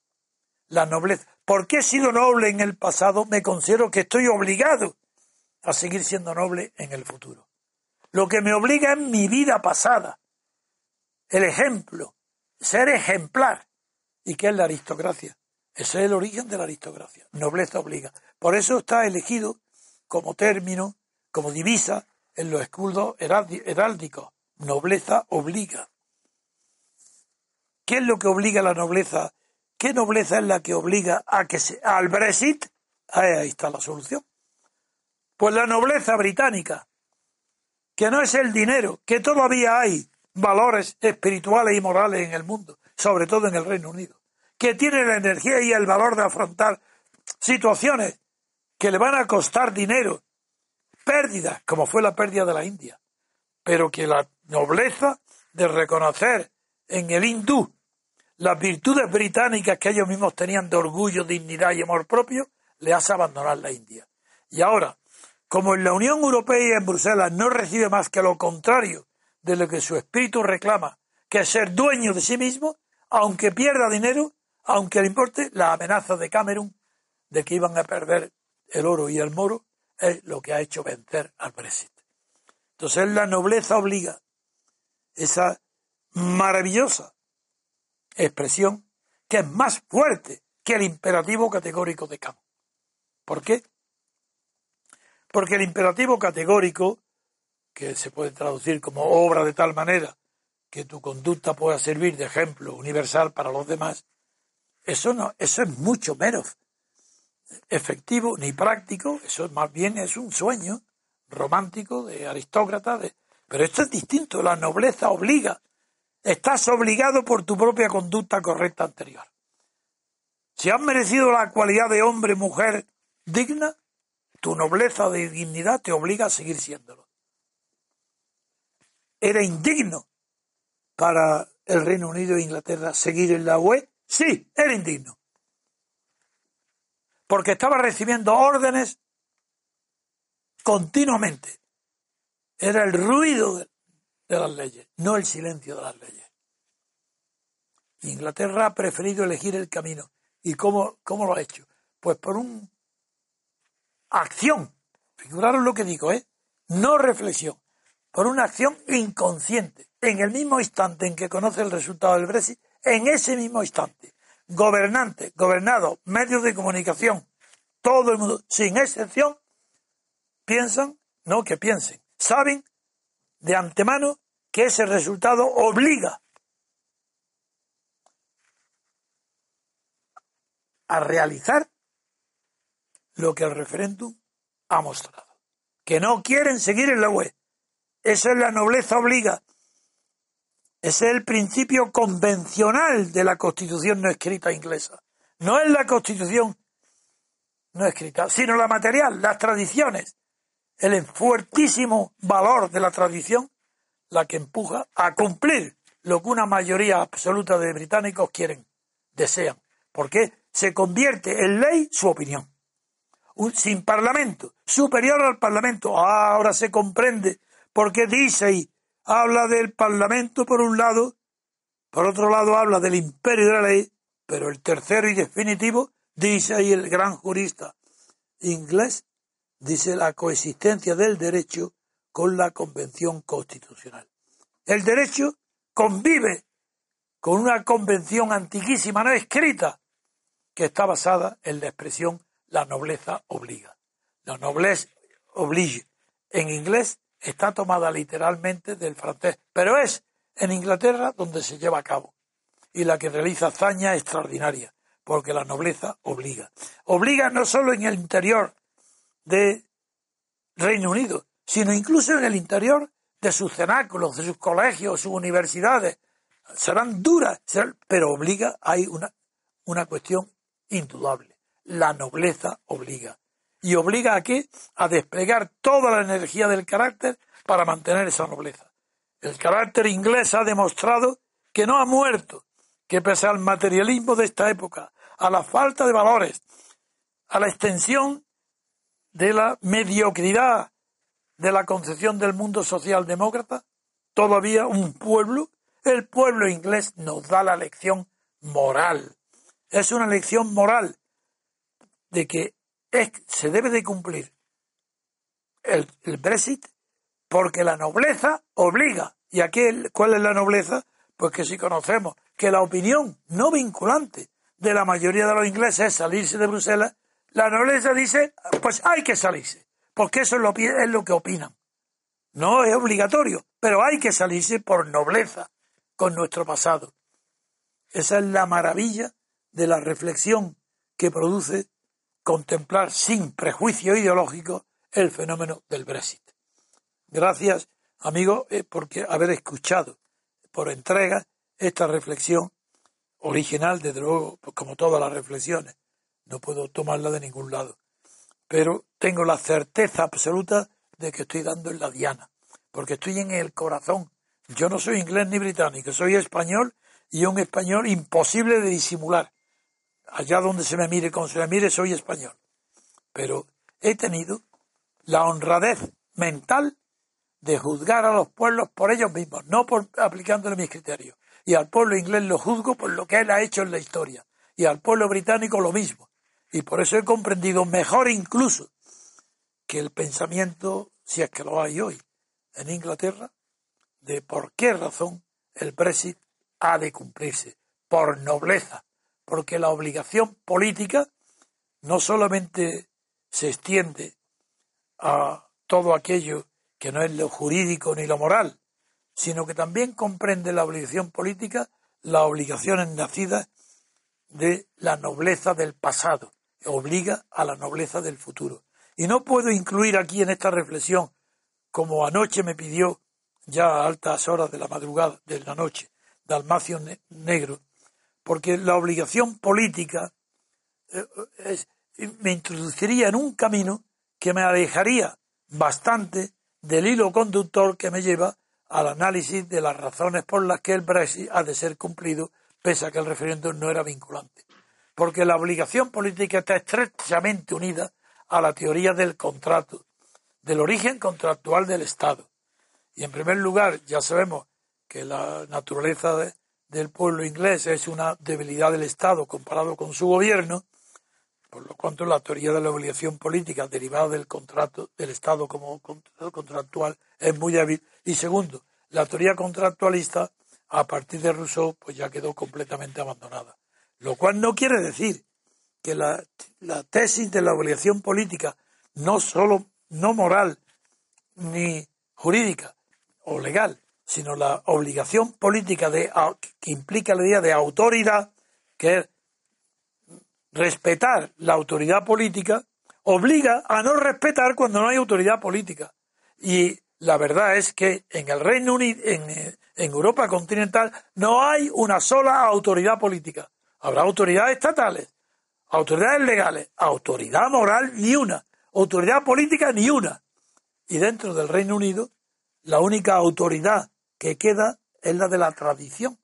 La nobleza. Porque he sido noble en el pasado, me considero que estoy obligado a seguir siendo noble en el futuro. Lo que me obliga es mi vida pasada. El ejemplo. Ser ejemplar. ¿Y qué es la aristocracia? Ese es el origen de la aristocracia. Nobleza obliga. Por eso está elegido como término, como divisa, en los escudos heráldicos. Nobleza obliga. ¿Qué es lo que obliga a la nobleza? ¿Qué nobleza es la que obliga a que se, al Brexit? Ahí está la solución. Pues la nobleza británica, que no es el dinero, que todavía hay valores espirituales y morales en el mundo, sobre todo en el Reino Unido, que tiene la energía y el valor de afrontar situaciones que le van a costar dinero, pérdidas, como fue la pérdida de la India, pero que la nobleza de reconocer en el hindú las virtudes británicas que ellos mismos tenían de orgullo, dignidad y amor propio, le hace abandonar la India. Y ahora, como en la Unión Europea y en Bruselas no recibe más que lo contrario de lo que su espíritu reclama, que es ser dueño de sí mismo, aunque pierda dinero, aunque le importe la amenaza de Camerún de que iban a perder el oro y el moro, es lo que ha hecho vencer al Brexit. Entonces la nobleza obliga esa maravillosa expresión que es más fuerte que el imperativo categórico de Kant. ¿Por qué? Porque el imperativo categórico, que se puede traducir como obra de tal manera que tu conducta pueda servir de ejemplo universal para los demás, eso no, eso es mucho menos efectivo ni práctico, eso más bien es un sueño romántico de aristócrata, pero esto es distinto, la nobleza obliga, estás obligado por tu propia conducta correcta anterior. Si has merecido la cualidad de hombre, mujer digna, tu nobleza de dignidad te obliga a seguir siéndolo. Era indigno para el Reino Unido e Inglaterra seguir en la UE. Sí, era indigno porque estaba recibiendo órdenes continuamente. Era el ruido de, las leyes, no el silencio de las leyes. Inglaterra ha preferido elegir el camino. ¿Y cómo, cómo lo ha hecho? Pues por una acción. Figuraron lo que digo, ¿eh? No reflexión. Por una acción inconsciente. En el mismo instante en que conoce el resultado del Brexit, en ese mismo instante. Gobernantes, gobernados, medios de comunicación, todo el mundo, sin excepción, piensan, no que piensen, saben de antemano que ese resultado obliga a realizar lo que el referéndum ha mostrado. Que no quieren seguir en la web. Esa es la nobleza obliga. Ese es el principio convencional de la constitución no escrita inglesa. No es la constitución no escrita, sino la material, las tradiciones, el fuertísimo valor de la tradición, la que empuja a cumplir lo que una mayoría absoluta de británicos quieren, desean. Porque se convierte en ley su opinión. Un, sin parlamento, superior al parlamento. Ah, ahora se comprende porque dice y habla del parlamento por un lado, por otro lado habla del imperio de la ley, pero el tercero y definitivo dice ahí el gran jurista inglés, dice la coexistencia del derecho con la convención constitucional. El derecho convive con una convención antiquísima, no escrita, que está basada en la expresión la nobleza obliga. La nobleza oblige. En inglés está tomada literalmente del francés, pero es en Inglaterra donde se lleva a cabo y la que realiza hazaña extraordinaria, porque la nobleza obliga. Obliga no solo en el interior de Reino Unido, sino incluso en el interior de sus cenáculos, de sus colegios, sus universidades. Serán duras, pero obliga, hay una, una cuestión indudable. La nobleza obliga. ¿Y obliga a qué? A desplegar toda la energía del carácter para mantener esa nobleza. El carácter inglés ha demostrado que no ha muerto, que pese al materialismo de esta época, a la falta de valores, a la extensión de la mediocridad de la concepción del mundo socialdemócrata, todavía un pueblo, el pueblo inglés nos da la lección moral. Es una lección moral de que se debe de cumplir el, Brexit porque la nobleza obliga. ¿Y aquí cuál es la nobleza? Pues que si conocemos que la opinión no vinculante de la mayoría de los ingleses es salirse de Bruselas, la nobleza dice, pues hay que salirse, porque eso es lo, es lo que opinan. No es obligatorio, pero hay que salirse por nobleza con nuestro pasado. Esa es la maravilla de la reflexión que produce contemplar sin prejuicio ideológico el fenómeno del Brexit. Gracias, amigo, eh, por haber escuchado por entrega esta reflexión original, desde luego, pues como todas las reflexiones. No puedo tomarla de ningún lado. Pero tengo la certeza absoluta de que estoy dando en la diana, porque estoy en el corazón. Yo no soy inglés ni británico, soy español y un español imposible de disimular allá donde se me mire, como se me mire, soy español. Pero he tenido la honradez mental de juzgar a los pueblos por ellos mismos, no por aplicándole mis criterios. Y al pueblo inglés lo juzgo por lo que él ha hecho en la historia. Y al pueblo británico lo mismo. Y por eso he comprendido mejor incluso que el pensamiento, si es que lo hay hoy, en Inglaterra, de por qué razón el Brexit ha de cumplirse. Por nobleza, porque la obligación política no solamente se extiende a todo aquello que no es lo jurídico ni lo moral, sino que también comprende la obligación política las obligaciones nacidas de la nobleza del pasado, obliga a la nobleza del futuro. Y no puedo incluir aquí en esta reflexión, como anoche me pidió ya a altas horas de la madrugada, de la noche, Dalmacio Negro, porque la obligación política eh, me introduciría en un camino que me alejaría bastante del hilo conductor que me lleva al análisis de las razones por las que el Brexit ha de ser cumplido, pese a que el referéndum no era vinculante. Porque la obligación política está estrechamente unida a la teoría del contrato, del origen contractual del Estado. Y en primer lugar, ya sabemos que la naturaleza de, del pueblo inglés es una debilidad del Estado comparado con su gobierno, por lo cuanto la teoría de la obligación política derivada del contrato del Estado como contractual es muy débil. Y segundo, la teoría contractualista a partir de Rousseau, pues ya quedó completamente abandonada. Lo cual no quiere decir que la, la tesis de la obligación política, no solo no moral ni jurídica o legal, sino la obligación política de, que implica la idea de autoridad, que es respetar la autoridad política, obliga a no respetar cuando no hay autoridad política. Y la verdad es que en el Reino Unido, en, Europa continental, no hay una sola autoridad política. Habrá autoridades estatales, autoridades legales, autoridad moral ni una, autoridad política ni una. Y dentro del Reino Unido, la única autoridad que queda es la de la tradición.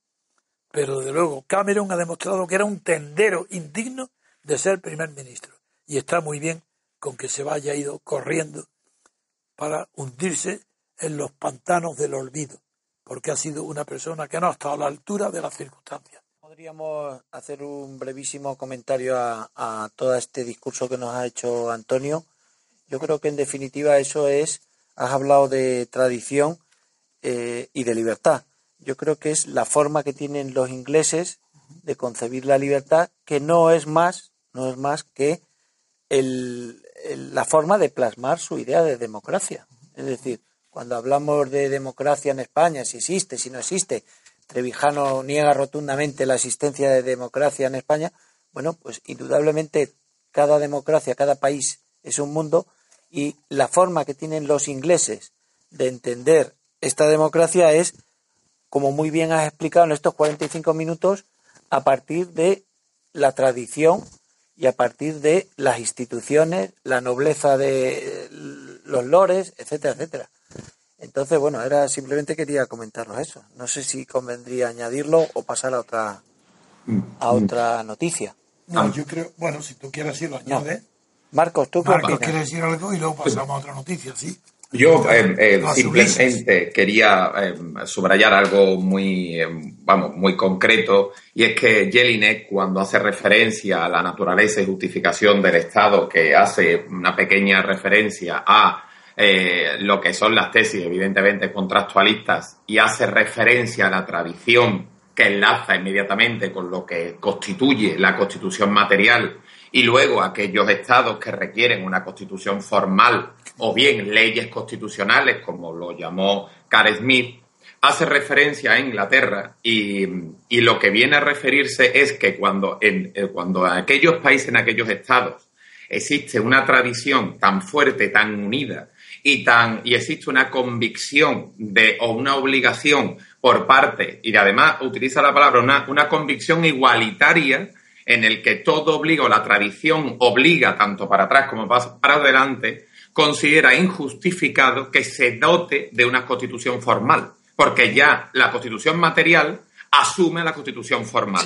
Pero desde luego, Cameron ha demostrado que era un tendero indigno de ser primer ministro. Y está muy bien con que se vaya ido corriendo para hundirse en los pantanos del olvido, porque ha sido una persona que no ha estado a la altura de las circunstancias.
Podríamos hacer un brevísimo comentario a, todo este discurso que nos ha hecho Antonio. Yo creo que en definitiva eso es, has hablado de tradición eh, y de libertad. Yo creo que es la forma que tienen los ingleses de concebir la libertad, que no es más, no es más que la forma de plasmar su idea de democracia. Es decir, cuando hablamos de democracia en España, si existe, si no existe, Trevijano niega rotundamente la existencia de democracia en España, bueno, pues indudablemente cada democracia, cada país es un mundo y la forma que tienen los ingleses de entender esta democracia es, como muy bien has explicado en estos 45 minutos, a partir de la tradición y a partir de las instituciones, la nobleza de los lores, etcétera, etcétera. Entonces, bueno, era simplemente quería comentarnos eso. No sé si convendría añadirlo o pasar a otra a otra noticia.
No, yo creo, bueno, si tú quieres decirlo, añade.
Marcos, ¿tú
Marcos quiere decir algo y luego pasamos a otra noticia, ¿sí?
Yo eh, eh, simplemente quería eh, subrayar algo muy, vamos, muy concreto y es que Jelinek cuando hace referencia a la naturaleza y justificación del Estado, que hace una pequeña referencia a lo que son las tesis, evidentemente contractualistas, y hace referencia a la tradición que enlaza inmediatamente con lo que constituye la constitución material y luego aquellos estados que requieren una constitución formal o bien leyes constitucionales, como lo llamó Carl Smith, hace referencia a Inglaterra y, lo que viene a referirse es que cuando en, eh, cuando aquellos países, en aquellos estados, existe una tradición tan fuerte, tan unida y, tan, y existe una convicción de, o una obligación por parte, y además utiliza la palabra, una, una convicción igualitaria en el que todo obliga o la tradición obliga tanto para atrás como para adelante, considera injustificado que se dote de una constitución formal, porque ya la constitución material asume la constitución formal.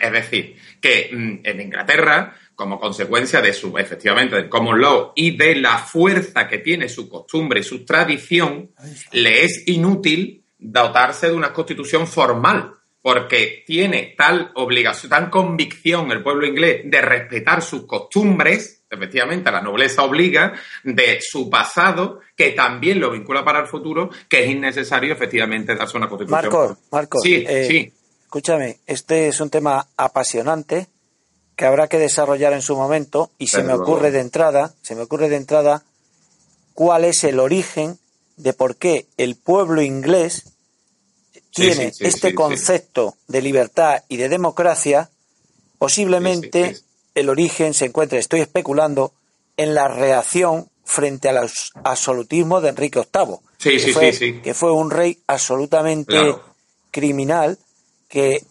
Es decir, que mm, en Inglaterra como consecuencia de su, efectivamente, del common law y de la fuerza que tiene su costumbre y su tradición, le es inútil dotarse de una constitución formal, porque tiene tal obligación, tal convicción el pueblo inglés de respetar sus costumbres, efectivamente la nobleza obliga, de su pasado, que también lo vincula para el futuro, que es innecesario efectivamente darse una constitución.
Marco, Marco,
sí, eh, sí.
escúchame, este es un tema apasionante que habrá que desarrollar en su momento y se me ocurre de entrada, se me ocurre de entrada cuál es el origen de por qué el pueblo inglés tiene este concepto de libertad y de democracia, posiblemente el origen se encuentre, estoy especulando, en la reacción frente al absolutismo de Enrique VIII, que, fue, que fue un rey absolutamente criminal que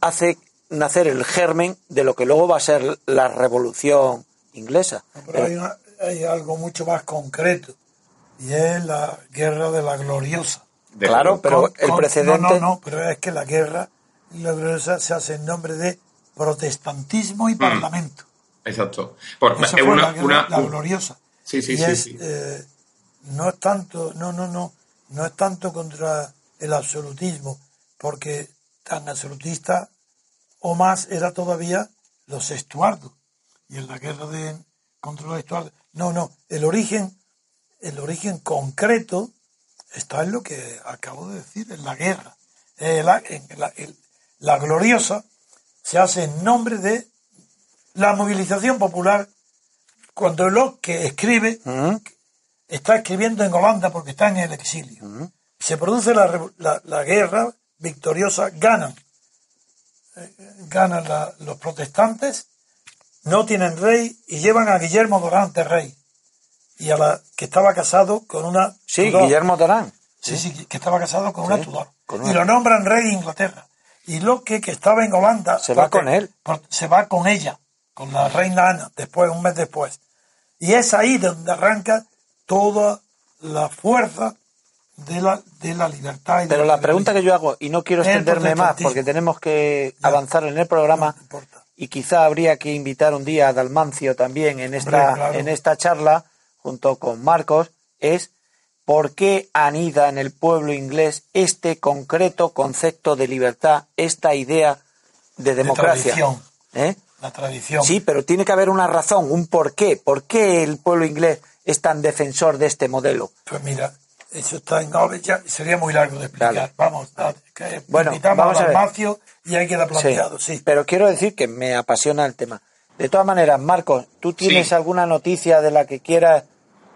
hace nacer el germen de lo que luego va a ser la revolución inglesa.
pero hay, algo mucho más concreto y es la guerra de la gloriosa.
Claro, pero el precedente.
No, no, no, pero es que la guerra y la gloriosa se hace en nombre de protestantismo y mm. parlamento.
Exacto.
Esa fue la, la, gloriosa.
Sí, sí, sí,
eh, no es tanto, no, no, no, no es tanto contra el absolutismo, porque tan absolutista o más era todavía los estuardos. Y en la guerra de, contra los estuardos. No, no, el origen, el origen concreto está en lo que acabo de decir, en la guerra. la, la, gloriosa se hace en nombre de la movilización popular cuando lo que escribe está escribiendo en Holanda porque está en el exilio. Se produce la, la, guerra victoriosa, ganan, eh, ganan los protestantes, no tienen rey y llevan a Guillermo Dorante rey y a la que estaba casado con una
sí Guillermo Dorán
sí sí que estaba casado con una Tudor. y lo nombran rey de Inglaterra. Y Locke que estaba en Holanda
se va con él.
se va con ella con la reina Ana después un mes después. Y es ahí donde arranca toda la fuerza de la, de la libertad.
Pero la, pregunta que yo hago, y no quiero extenderme más porque tenemos que avanzar en el programa, y quizá habría que invitar un día a Dalmancio también en esta, en esta charla, junto con Marcos, es por qué anida en el pueblo inglés este concreto concepto de libertad, esta idea de democracia.
¿Eh? La tradición.
Sí, pero tiene que haber una razón, un por qué. ¿Por qué el pueblo inglés es tan defensor de este modelo?
Pues mira, eso está en ya sería muy largo de explicar. Vamos,
que bueno, vamos a, ver.
y hay que dar planteado, sí,
Pero quiero decir que me apasiona el tema. De todas maneras, Marcos, ¿tú tienes alguna noticia de la que quieras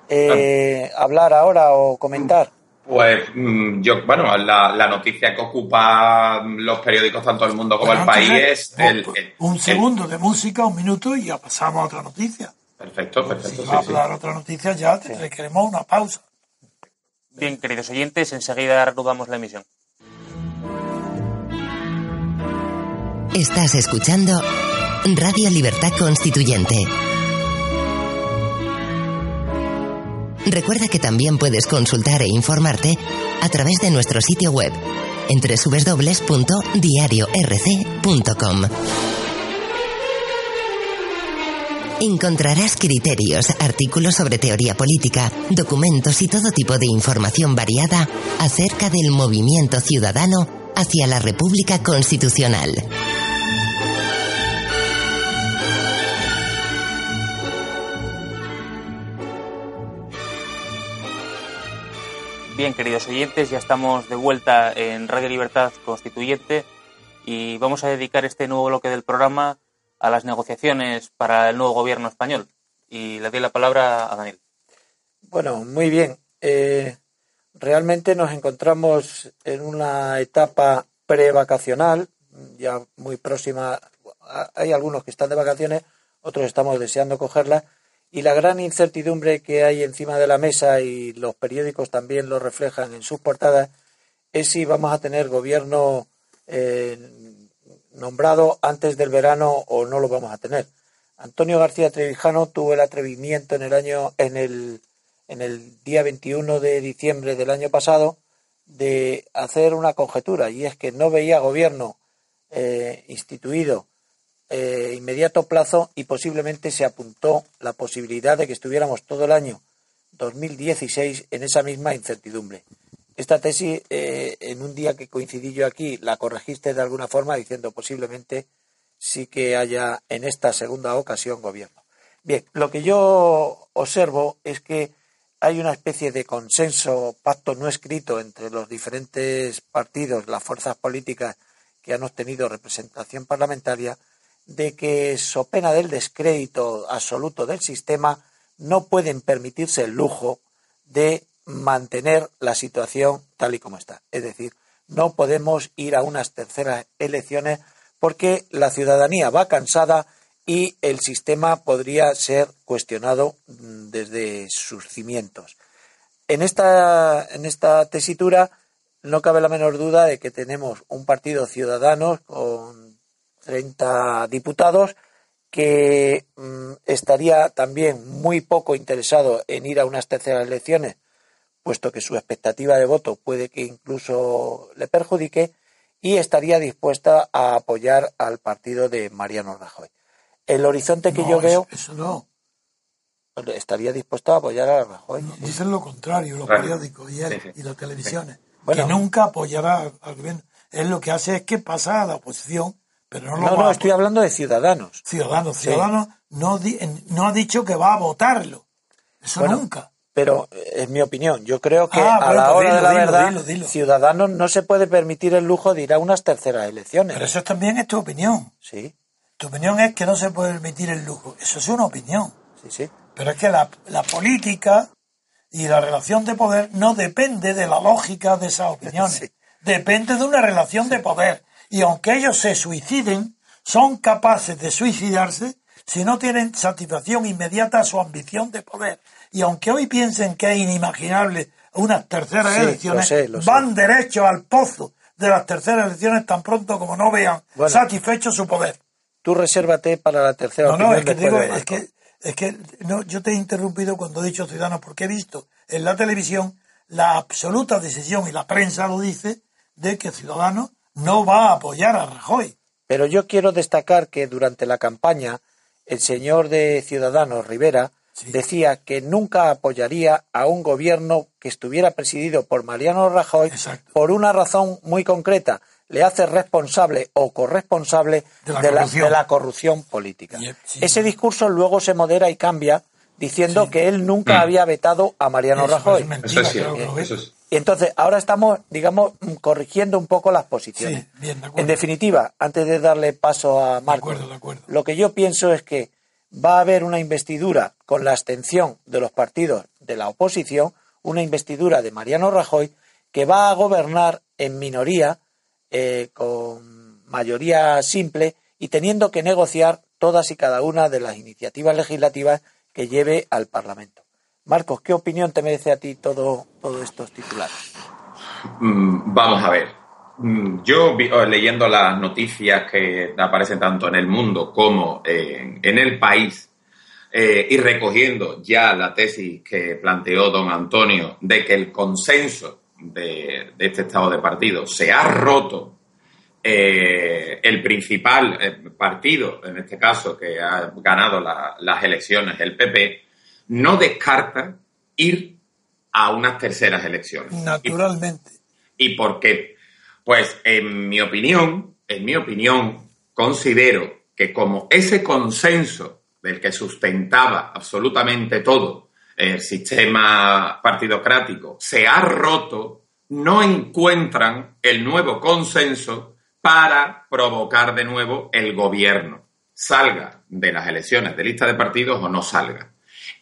eh, hablar ahora o comentar?
Pues mm, yo, bueno, la, noticia que ocupa los periódicos tanto el mundo como el país es...
un segundo de música, un minuto y ya pasamos a otra noticia.
Perfecto, perfecto.
Si va a hablar otra noticia ya requeremos una pausa.
Bien, queridos oyentes, enseguida reanudamos la emisión.
Estás escuchando Radio Libertad Constituyente. Recuerda que también puedes consultar e informarte a través de nuestro sitio web en www.diariorc.com. Encontrarás criterios, artículos sobre teoría política, documentos y todo tipo de información variada acerca del movimiento ciudadano hacia la República Constitucional.
Bien, queridos oyentes, ya estamos de vuelta en Radio Libertad Constituyente y vamos a dedicar este nuevo bloque del programa a las negociaciones para el nuevo gobierno español. Y le doy la palabra a Daniel.
Bueno, muy bien. Eh, realmente nos encontramos en una etapa prevacacional, ya muy próxima. Hay algunos que están de vacaciones, otros estamos deseando cogerlas. Y la gran incertidumbre que hay encima de la mesa, y los periódicos también lo reflejan en sus portadas, es si vamos a tener gobierno eh, nombrado antes del verano o no lo vamos a tener. Antonio García Trevijano tuvo el atrevimiento en el año en el en el día 21 de diciembre del año pasado de hacer una conjetura y es que no veía gobierno eh, instituido eh, inmediato plazo y posiblemente se apuntó la posibilidad de que estuviéramos todo el año 2016 en esa misma incertidumbre. Esta tesis, eh, en un día que coincidí yo aquí, la corregiste de alguna forma diciendo posiblemente sí que haya en esta segunda ocasión gobierno. Bien, lo que yo observo es que hay una especie de consenso, pacto no escrito entre los diferentes partidos, las fuerzas políticas que han obtenido representación parlamentaria, de que, so pena del descrédito absoluto del sistema, no pueden permitirse el lujo de mantener la situación tal y como está. Es decir, no podemos ir a unas terceras elecciones porque la ciudadanía va cansada y el sistema podría ser cuestionado mm, desde sus cimientos. En esta, en esta tesitura no cabe la menor duda de que tenemos un partido ciudadano con 30 diputados que mm, estaría también muy poco interesado en ir a unas terceras elecciones puesto que su expectativa de voto puede que incluso le perjudique, y estaría dispuesta a apoyar al partido de Mariano Rajoy. El horizonte que yo veo.
Eso no.
Estaría dispuesto a apoyar a Rajoy.
dicen lo contrario, los periódicos y, y las televisiones. que nunca apoyará al gobierno. Él lo que hace es que pasa a la oposición, pero no lo
No, no, estoy hablando de ciudadanos.
Ciudadanos, ciudadanos no, no ha dicho que va a votarlo. Eso nunca.
pero es mi opinión. Yo creo que ah, a la hora de la verdad, Ciudadanos no se puede permitir el lujo de ir a unas terceras elecciones.
Pero eso también es tu opinión.
Sí.
Tu opinión es que no se puede permitir el lujo. Eso es una opinión.
Sí, sí.
Pero es que la, la política y la relación de poder no depende de la lógica de esas opiniones. Depende de una relación de poder. Y aunque ellos se suiciden, son capaces de suicidarse si no tienen satisfacción inmediata a su ambición de poder. Y aunque hoy piensen que es inimaginable unas terceras elecciones, van derecho al pozo de las terceras elecciones tan pronto como no vean satisfecho su poder.
Tú resérvate para la tercera
no, no, es que digo, es que es que no, yo te he interrumpido cuando he dicho Ciudadanos porque he visto en la televisión la absoluta decisión, y la prensa lo dice, de que Ciudadanos no va a apoyar a Rajoy.
Pero yo quiero destacar que durante la campaña el señor de Ciudadanos, Rivera, decía que nunca apoyaría a un gobierno que estuviera presidido por Mariano Rajoy por una razón muy concreta, le hace responsable o corresponsable de la, corrupción. política. Ese discurso luego se modera y cambia diciendo que él nunca mm. había vetado a Mariano Rajoy. Y entonces ahora estamos, digamos, corrigiendo un poco las posiciones. en definitiva, antes de darle paso a Marco, lo que yo pienso es que va a haber una investidura con la abstención de los partidos de la oposición, una investidura de Mariano Rajoy que va a gobernar en minoría eh, con mayoría simple y teniendo que negociar todas y cada una de las iniciativas legislativas que lleve al Parlamento. Marcos, ¿qué opinión te merece a ti todo, todos estos titulares?
Mm, vamos a ver. Mm, yo oh, leyendo las noticias que aparecen tanto en el mundo como en, el país eh, y recogiendo ya la tesis que planteó don Antonio de que el consenso de, este estado de partido se ha roto eh, el principal eh, partido, en este caso, que ha ganado las elecciones, el PP, no descarta ir a unas terceras elecciones.
Naturalmente.
¿Y, por qué? Pues en mi opinión, en mi opinión, considero que como ese consenso del que sustentaba absolutamente todo el sistema partidocrático se ha roto, no encuentran el nuevo consenso para provocar de nuevo el gobierno, salga de las elecciones de lista de partidos o no salga.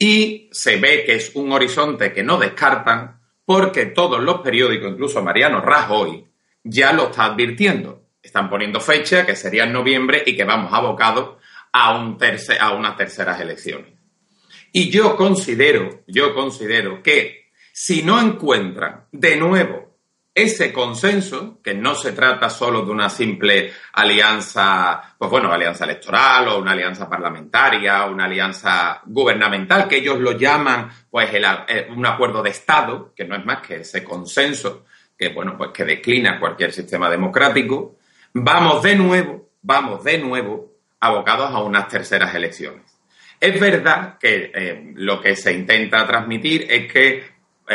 Y se ve que es un horizonte que no descartan porque todos los periódicos, incluso Mariano Rajoy, ya lo está advirtiendo. Están poniendo fecha, que sería en noviembre, y que vamos abocados a, un a unas terceras elecciones. Y yo considero, yo considero que si no encuentran de nuevo ese consenso, que no se trata solo de una simple alianza, pues bueno, alianza electoral o una alianza parlamentaria una alianza gubernamental, que ellos lo llaman pues eh, un acuerdo de Estado, que no es más que ese consenso que bueno, pues que declina cualquier sistema democrático, vamos de nuevo, vamos de nuevo abocados a unas terceras elecciones. Es verdad que eh, lo que se intenta transmitir es que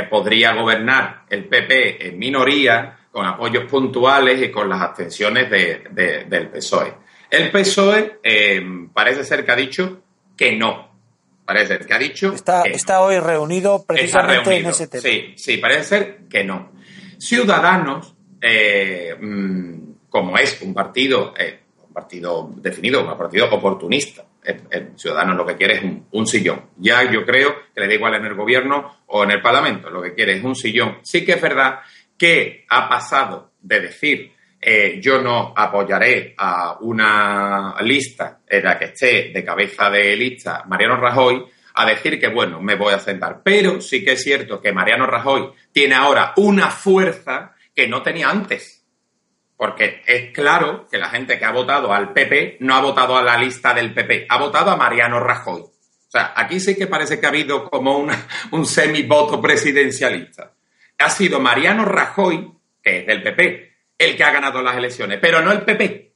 podría gobernar el PP en minoría, con apoyos puntuales y con las abstenciones del PSOE. El PSOE eh, parece ser que ha dicho que no. Parece ser que ha dicho.
Está, está hoy reunido precisamente en ese tema.
Sí, sí, parece ser que no. Ciudadanos, eh, mm, como es un partido, un partido definido, un partido oportunista, el, ciudadano lo que quiere es un, sillón. Ya yo creo que le da igual en el gobierno o en el Parlamento, lo que quiere es un sillón. Sí que es verdad que ha pasado de decir eh, yo no apoyaré a una lista en la que esté de cabeza de lista Mariano Rajoy a decir que, bueno, me voy a sentar. Pero sí que es cierto que Mariano Rajoy tiene ahora una fuerza que no tenía antes. Porque es claro que la gente que ha votado al PP no ha votado a la lista del PP, ha votado a Mariano Rajoy. O sea, aquí sí que parece que ha habido como una, un semi-voto presidencialista. Ha sido Mariano Rajoy, que es del PP, el que ha ganado las elecciones, pero no el PP.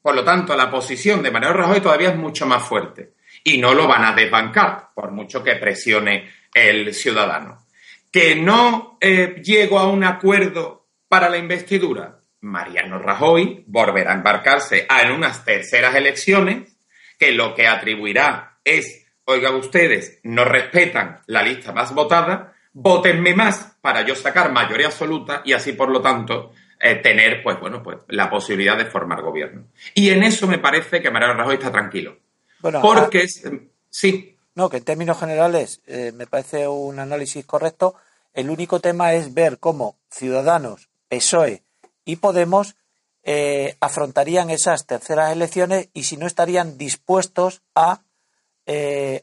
Por lo tanto, la posición de Mariano Rajoy todavía es mucho más fuerte. Y no lo van a desbancar, por mucho que presione el ciudadano. Que no eh, llego a un acuerdo para la investidura, Mariano Rajoy volverá a embarcarse en unas terceras elecciones que lo que atribuirá es oiga, ustedes no respetan la lista más votada, votenme más para yo sacar mayoría absoluta y así, por lo tanto, eh, tener, pues bueno, pues la posibilidad de formar gobierno. Y en eso me parece que Mariano Rajoy está tranquilo. Bueno, porque, ah, sí.
No, que en términos generales eh, me parece un análisis correcto. El único tema es ver cómo Ciudadanos, PSOE y Podemos eh, afrontarían esas terceras elecciones y si no estarían dispuestos a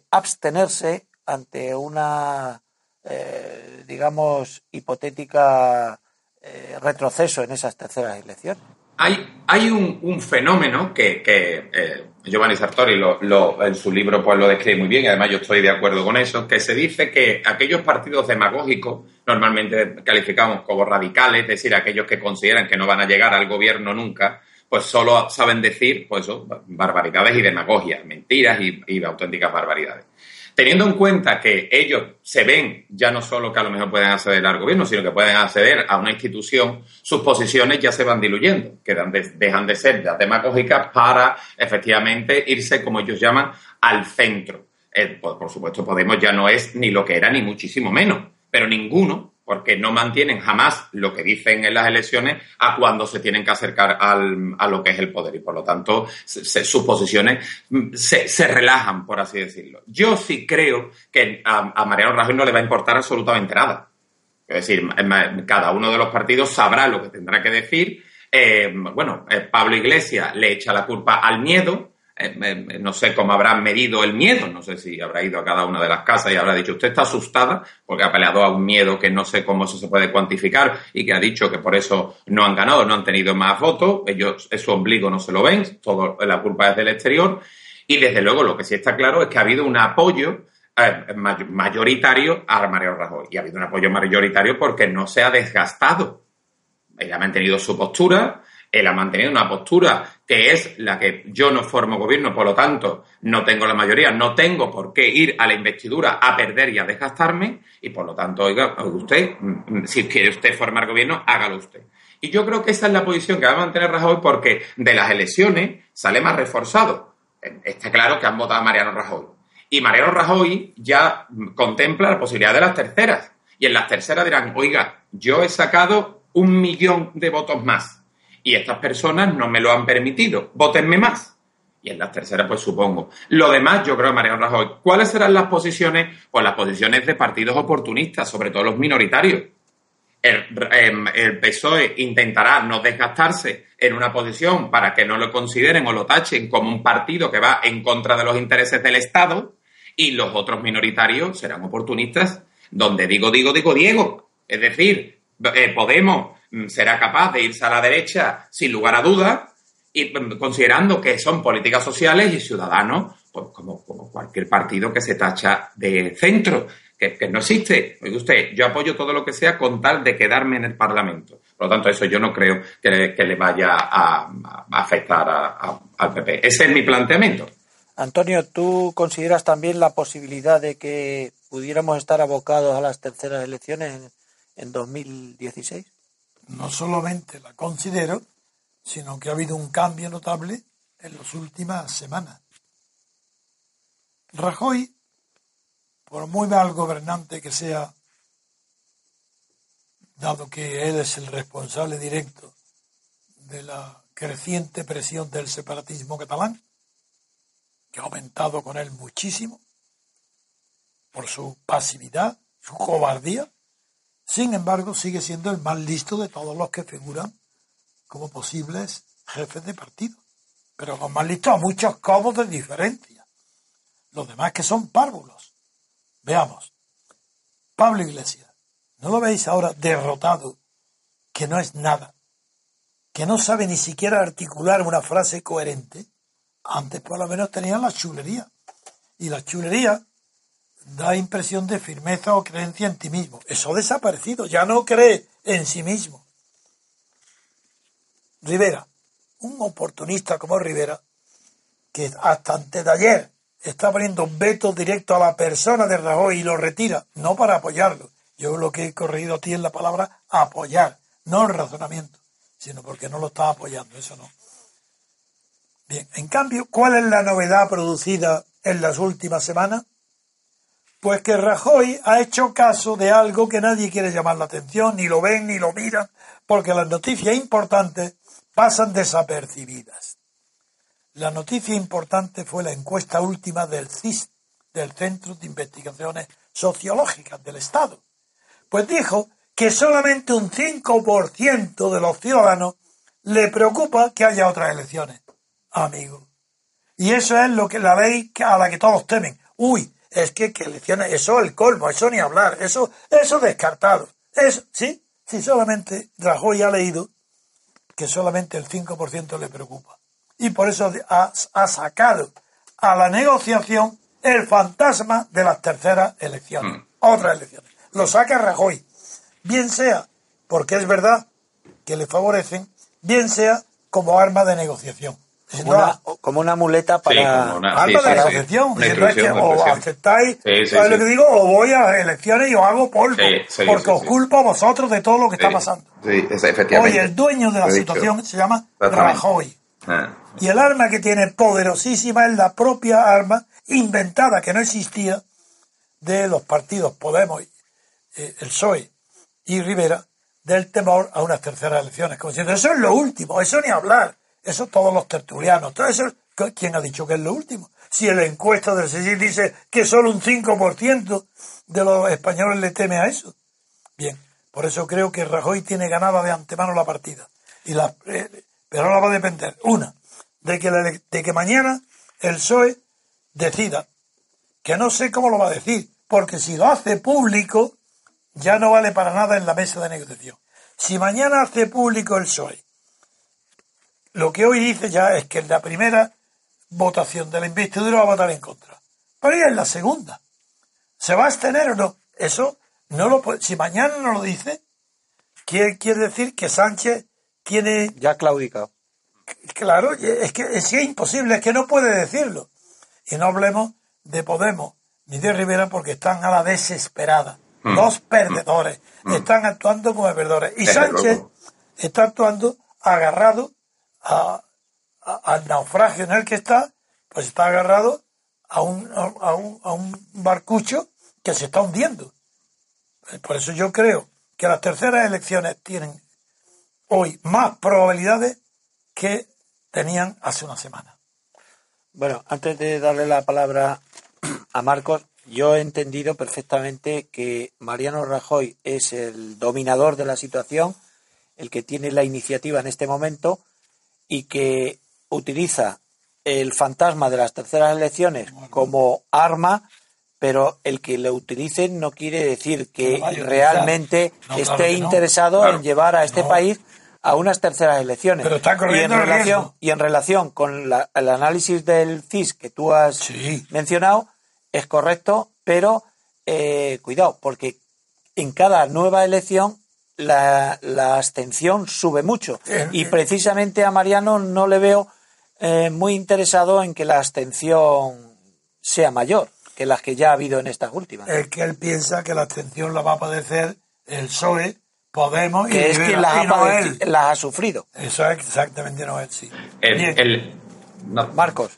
abstenerse ante una, digamos, hipotética eh, retroceso en esas terceras elecciones.
Hay, hay un, fenómeno que, eh, Giovanni Sartori lo, en su libro pues lo describe muy bien y además yo estoy de acuerdo con eso, que se dice que aquellos partidos demagógicos, normalmente calificamos como radicales, es decir, aquellos que consideran que no van a llegar al gobierno nunca, pues solo saben decir pues barbaridades y demagogia, mentiras y, y auténticas barbaridades teniendo en cuenta que ellos se ven ya no solo que a lo mejor pueden acceder al gobierno, sino que pueden acceder a una institución, sus posiciones ya se van diluyendo, quedan dejan de ser ya demagógicas para efectivamente irse, como ellos llaman, al centro. Eh, por supuesto, Podemos ya no es ni lo que era, ni muchísimo menos, pero ninguno porque no mantienen jamás lo que dicen en las elecciones a cuando se tienen que acercar al, a lo que es el poder y por lo tanto sus posiciones mm, se, relajan, por así decirlo. Yo sí creo que a, Mariano Rajoy no le va a importar absolutamente nada. Es decir, cada uno de los partidos sabrá lo que tendrá que decir. Eh, bueno, eh, Pablo Iglesias le echa la culpa al miedo, eh, no sé cómo habrán medido el miedo, no sé si habrá ido a cada una de las casas y habrá dicho, usted está asustada porque ha peleado a un miedo que no sé cómo eso se puede cuantificar y que ha dicho que por eso no han ganado, no han tenido más votos, ellos su ombligo no se lo ven, todo la culpa es del exterior y desde luego lo que sí está claro es que ha habido un apoyo eh, mayoritario a Mario Rajoy y ha habido un apoyo mayoritario porque no se ha desgastado. Ella ha mantenido su postura, él ha mantenido una postura que es la que yo no formo gobierno, por lo tanto, no tengo la mayoría, no tengo por qué ir a la investidura a perder y a desgastarme, y por lo tanto, oiga, usted, mm, si quiere usted formar gobierno, hágalo usted. Y yo creo que esa es la posición que va a mantener Rajoy porque de las elecciones sale más reforzado. Está claro que han votado a Mariano Rajoy. Y Mariano Rajoy ya contempla la posibilidad de las terceras. Y en las terceras dirán, oiga, yo he sacado un millón de votos más y estas personas no me lo han permitido. Votenme más. Y en las terceras, pues supongo. Lo demás, yo creo, Mariano Rajoy, ¿cuáles serán las posiciones? Pues las posiciones de partidos oportunistas, sobre todo los minoritarios. El, em, el, PSOE intentará no desgastarse en una posición para que no lo consideren o lo tachen como un partido que va en contra de los intereses del Estado y los otros minoritarios serán oportunistas donde digo, digo, digo, Diego. Es decir, eh, Podemos será capaz de irse a la derecha sin lugar a dudas y mm, considerando que son políticas sociales y ciudadanos, pues como, cualquier partido que se tacha de centro, que, no existe. Oye usted, yo apoyo todo lo que sea con tal de quedarme en el Parlamento. Por lo tanto, eso yo no creo que, le vaya a, afectar al PP. Ese es mi planteamiento.
Antonio, ¿tú consideras también la posibilidad de que pudiéramos estar abocados a las terceras elecciones en, en 2016?
No solamente la considero, sino que ha habido un cambio notable en las últimas semanas. Rajoy, por muy mal gobernante que sea, dado que él es el responsable directo de la creciente presión del separatismo catalán, que ha aumentado con él muchísimo, por su pasividad, su cobardía, sin embargo, sigue siendo el más listo de todos los que figuran como posibles jefes de partido. Pero los más listos a muchos codos de diferencia. Los demás que son párvulos. Veamos. Pablo Iglesias. ¿No lo veis ahora derrotado? Que no es nada. Que no sabe ni siquiera articular una frase coherente. Antes por lo menos tenía la chulería. Y la chulería da impresión de firmeza o creencia en ti mismo. Eso ha desaparecido, ya no cree en sí mismo. Rivera, un oportunista como Rivera, que hasta antes de ayer está poniendo veto directo a la persona de Rajoy y lo retira, no para apoyarlo. Yo lo que he corregido a ti es la palabra apoyar, no el razonamiento, sino porque no lo está apoyando, eso no. Bien, en cambio, ¿cuál es la novedad producida en las últimas semanas? Pues que Rajoy ha hecho caso de algo que nadie quiere llamar la atención, ni lo ven ni lo miran, porque las noticias importantes pasan desapercibidas. La noticia importante fue la encuesta última del CIS, del Centro de Investigaciones Sociológicas del Estado. Pues dijo que solamente un 5% de los ciudadanos le preocupa que haya otras elecciones, amigo. Y eso es lo que la ley a la que todos temen. Uy, es que, que elecciones, eso es el colmo, eso ni hablar, eso, eso descartado. Eso, sí, sí, solamente Rajoy ha leído que solamente el 5% le preocupa. Y por eso ha, ha, sacado a la negociación el fantasma de las terceras elecciones, mm. otras elecciones. Lo saca Rajoy. Bien sea porque es verdad que le favorecen, bien sea como arma de negociación.
Como, una, como una, muleta para
arma de negociación. o aceptáis lo que digo, o voy a las elecciones y os hago polvo, porque os culpo a vosotros de todo lo que está pasando.
Oye,
el dueño de la situación se llama Rajoy. Ah. Y el arma que tiene poderosísima es la propia arma inventada, que no existía, de los partidos Podemos, eh, el PSOE y Rivera, del temor a unas terceras elecciones. Como diciendo, eso es lo último, eso ni hablar. Eso todos los tertulianos, ¿quién ha dicho que es lo último? Si el encuesta del CSIC dice que solo un 5% de los españoles le teme a eso. Bien, por eso creo que Rajoy tiene ganada de antemano la partida. Y la, eh, pero ahora va a depender, una, de que, de que mañana el PSOE decida, que no sé cómo lo va a decir, porque si lo hace público, ya no vale para nada en la mesa de negociación. Si mañana hace público el PSOE, lo que hoy dice ya es que en la primera votación de la investidura va a votar en contra. Pero ya en la segunda, ¿se va a abstener o no? Eso no lo puede, si mañana no lo dice, quiere, quiere decir que Sánchez tiene...
Ya claudicado.
Claro, es que es, es imposible, es que no puede decirlo. Y no hablemos de Podemos ni de Rivera porque están a la desesperada. Mm. Los perdedores mm. están actuando como perdedores. Y Sánchez está actuando agarrado al naufragio en el que está, pues está agarrado a un, a un, a un barcucho que se está hundiendo. Por eso yo creo que las terceras elecciones tienen hoy más probabilidades que tenían hace una semana.
Bueno, antes de darle la palabra a Marcos, yo he entendido perfectamente que Mariano Rajoy es el dominador de la situación, el que tiene la iniciativa en este momento y que utiliza el fantasma de las terceras elecciones como arma, pero el que lo utilice no quiere decir que realmente esté interesado en llevar a este país a unas terceras elecciones.
y, en
relación, y en relación con el análisis del CIS que tú has mencionado, es correcto, pero eh, cuidado, porque en cada nueva elección la, abstención sube mucho. Eh, y eh. precisamente a Mariano no le veo muy interesado en que la abstención sea mayor que las que ya ha habido en estas últimas.
Es que él piensa que la abstención la va a padecer el PSOE, Podemos
que es quien las, ha, ha sufrido.
Eso es exactamente no es, sí.
El,
Marcos.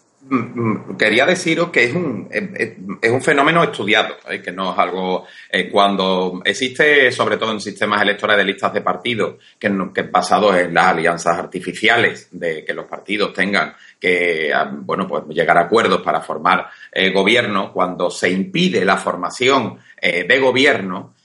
Quería deciros que es un, es un fenómeno estudiado, ¿eh? que no es algo eh, cuando existe, sobre todo en sistemas electorales de listas de partidos, que, que basados en las alianzas artificiales de que los partidos tengan que ah, bueno pues llegar a acuerdos para formar eh, gobierno, cuando se impide la formación de gobierno,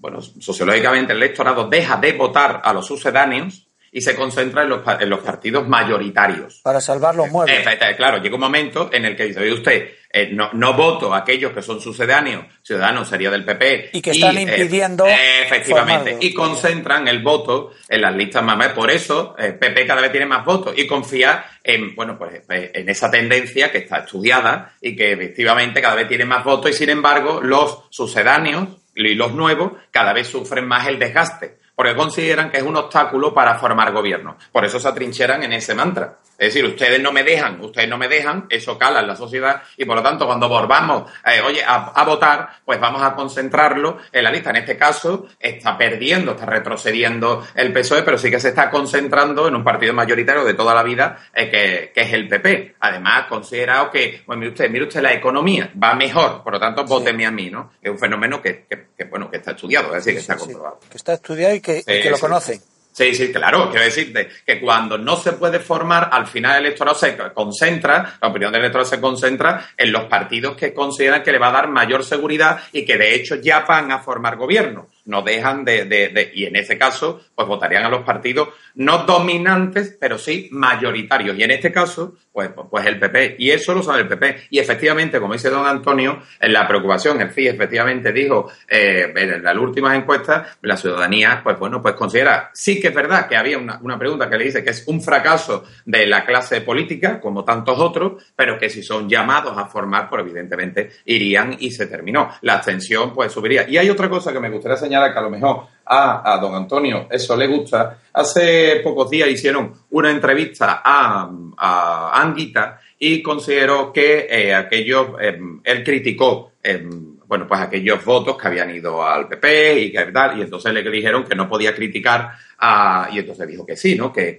bueno, sociológicamente el electorado deja de votar a los sucedáneos y se concentra en los, en los partidos mayoritarios.
Para salvar los muebles.
claro, llega un momento en el que dice, oye usted, eh, no, no, voto a aquellos que son sucedáneos, ciudadanos sería del PP.
Y que están eh, impidiendo.
efectivamente, y concentran el voto en las listas más. Por eso, PP eh, cada vez tiene más votos y confía en, bueno, pues, en esa tendencia que está estudiada y que efectivamente cada vez tiene más votos y sin embargo los sucedáneos y los nuevos cada vez sufren más el desgaste porque consideran que es un obstáculo para formar gobierno. Por eso se atrincheran en ese mantra. Es decir, ustedes no me dejan, ustedes no me dejan, eso cala en la sociedad y por lo tanto cuando volvamos, eh, oye, a, votar, pues vamos a concentrarlo en la lista. En este caso está perdiendo, está retrocediendo el PSOE, pero sí que se está concentrando en un partido mayoritario de toda la vida eh, que, es el PP. Además, considerado que, bueno, mire usted, mire usted, la economía va mejor, por lo tanto, vóteme a mí, ¿no? Es un fenómeno que, bueno, que está estudiado, es decir, que está comprobado.
Que está estudiado y que, lo conocen.
Sí, sí, claro. Quiero decirte que cuando no se puede formar, al final el electorado se concentra, la opinión del electorado se concentra en los partidos que consideran que le va a dar mayor seguridad y que de hecho ya van a formar gobierno no dejan de, y en ese caso, pues votarían a los partidos no dominantes, pero sí mayoritarios. Y en este caso, pues, pues el PP. Y eso lo sabe el PP. Y efectivamente, como dice don Antonio, en la preocupación, el FI efectivamente dijo eh, en las últimas encuestas, la ciudadanía, pues bueno, pues considera, sí que es verdad que había una, una pregunta que le dice que es un fracaso de la clase política, como tantos otros, pero que si son llamados a formar, pues evidentemente irían y se terminó. La abstención, pues subiría. Y hay otra cosa que me gustaría señalar que a lo mejor a, don Antonio eso le gusta. Hace pocos días hicieron una entrevista a, a Anguita y consideró que eh, aquellos, em, él criticó em, bueno, pues aquellos votos que habían ido al PP y que tal, y entonces le dijeron que no podía criticar a, y entonces dijo que sí, ¿no? Que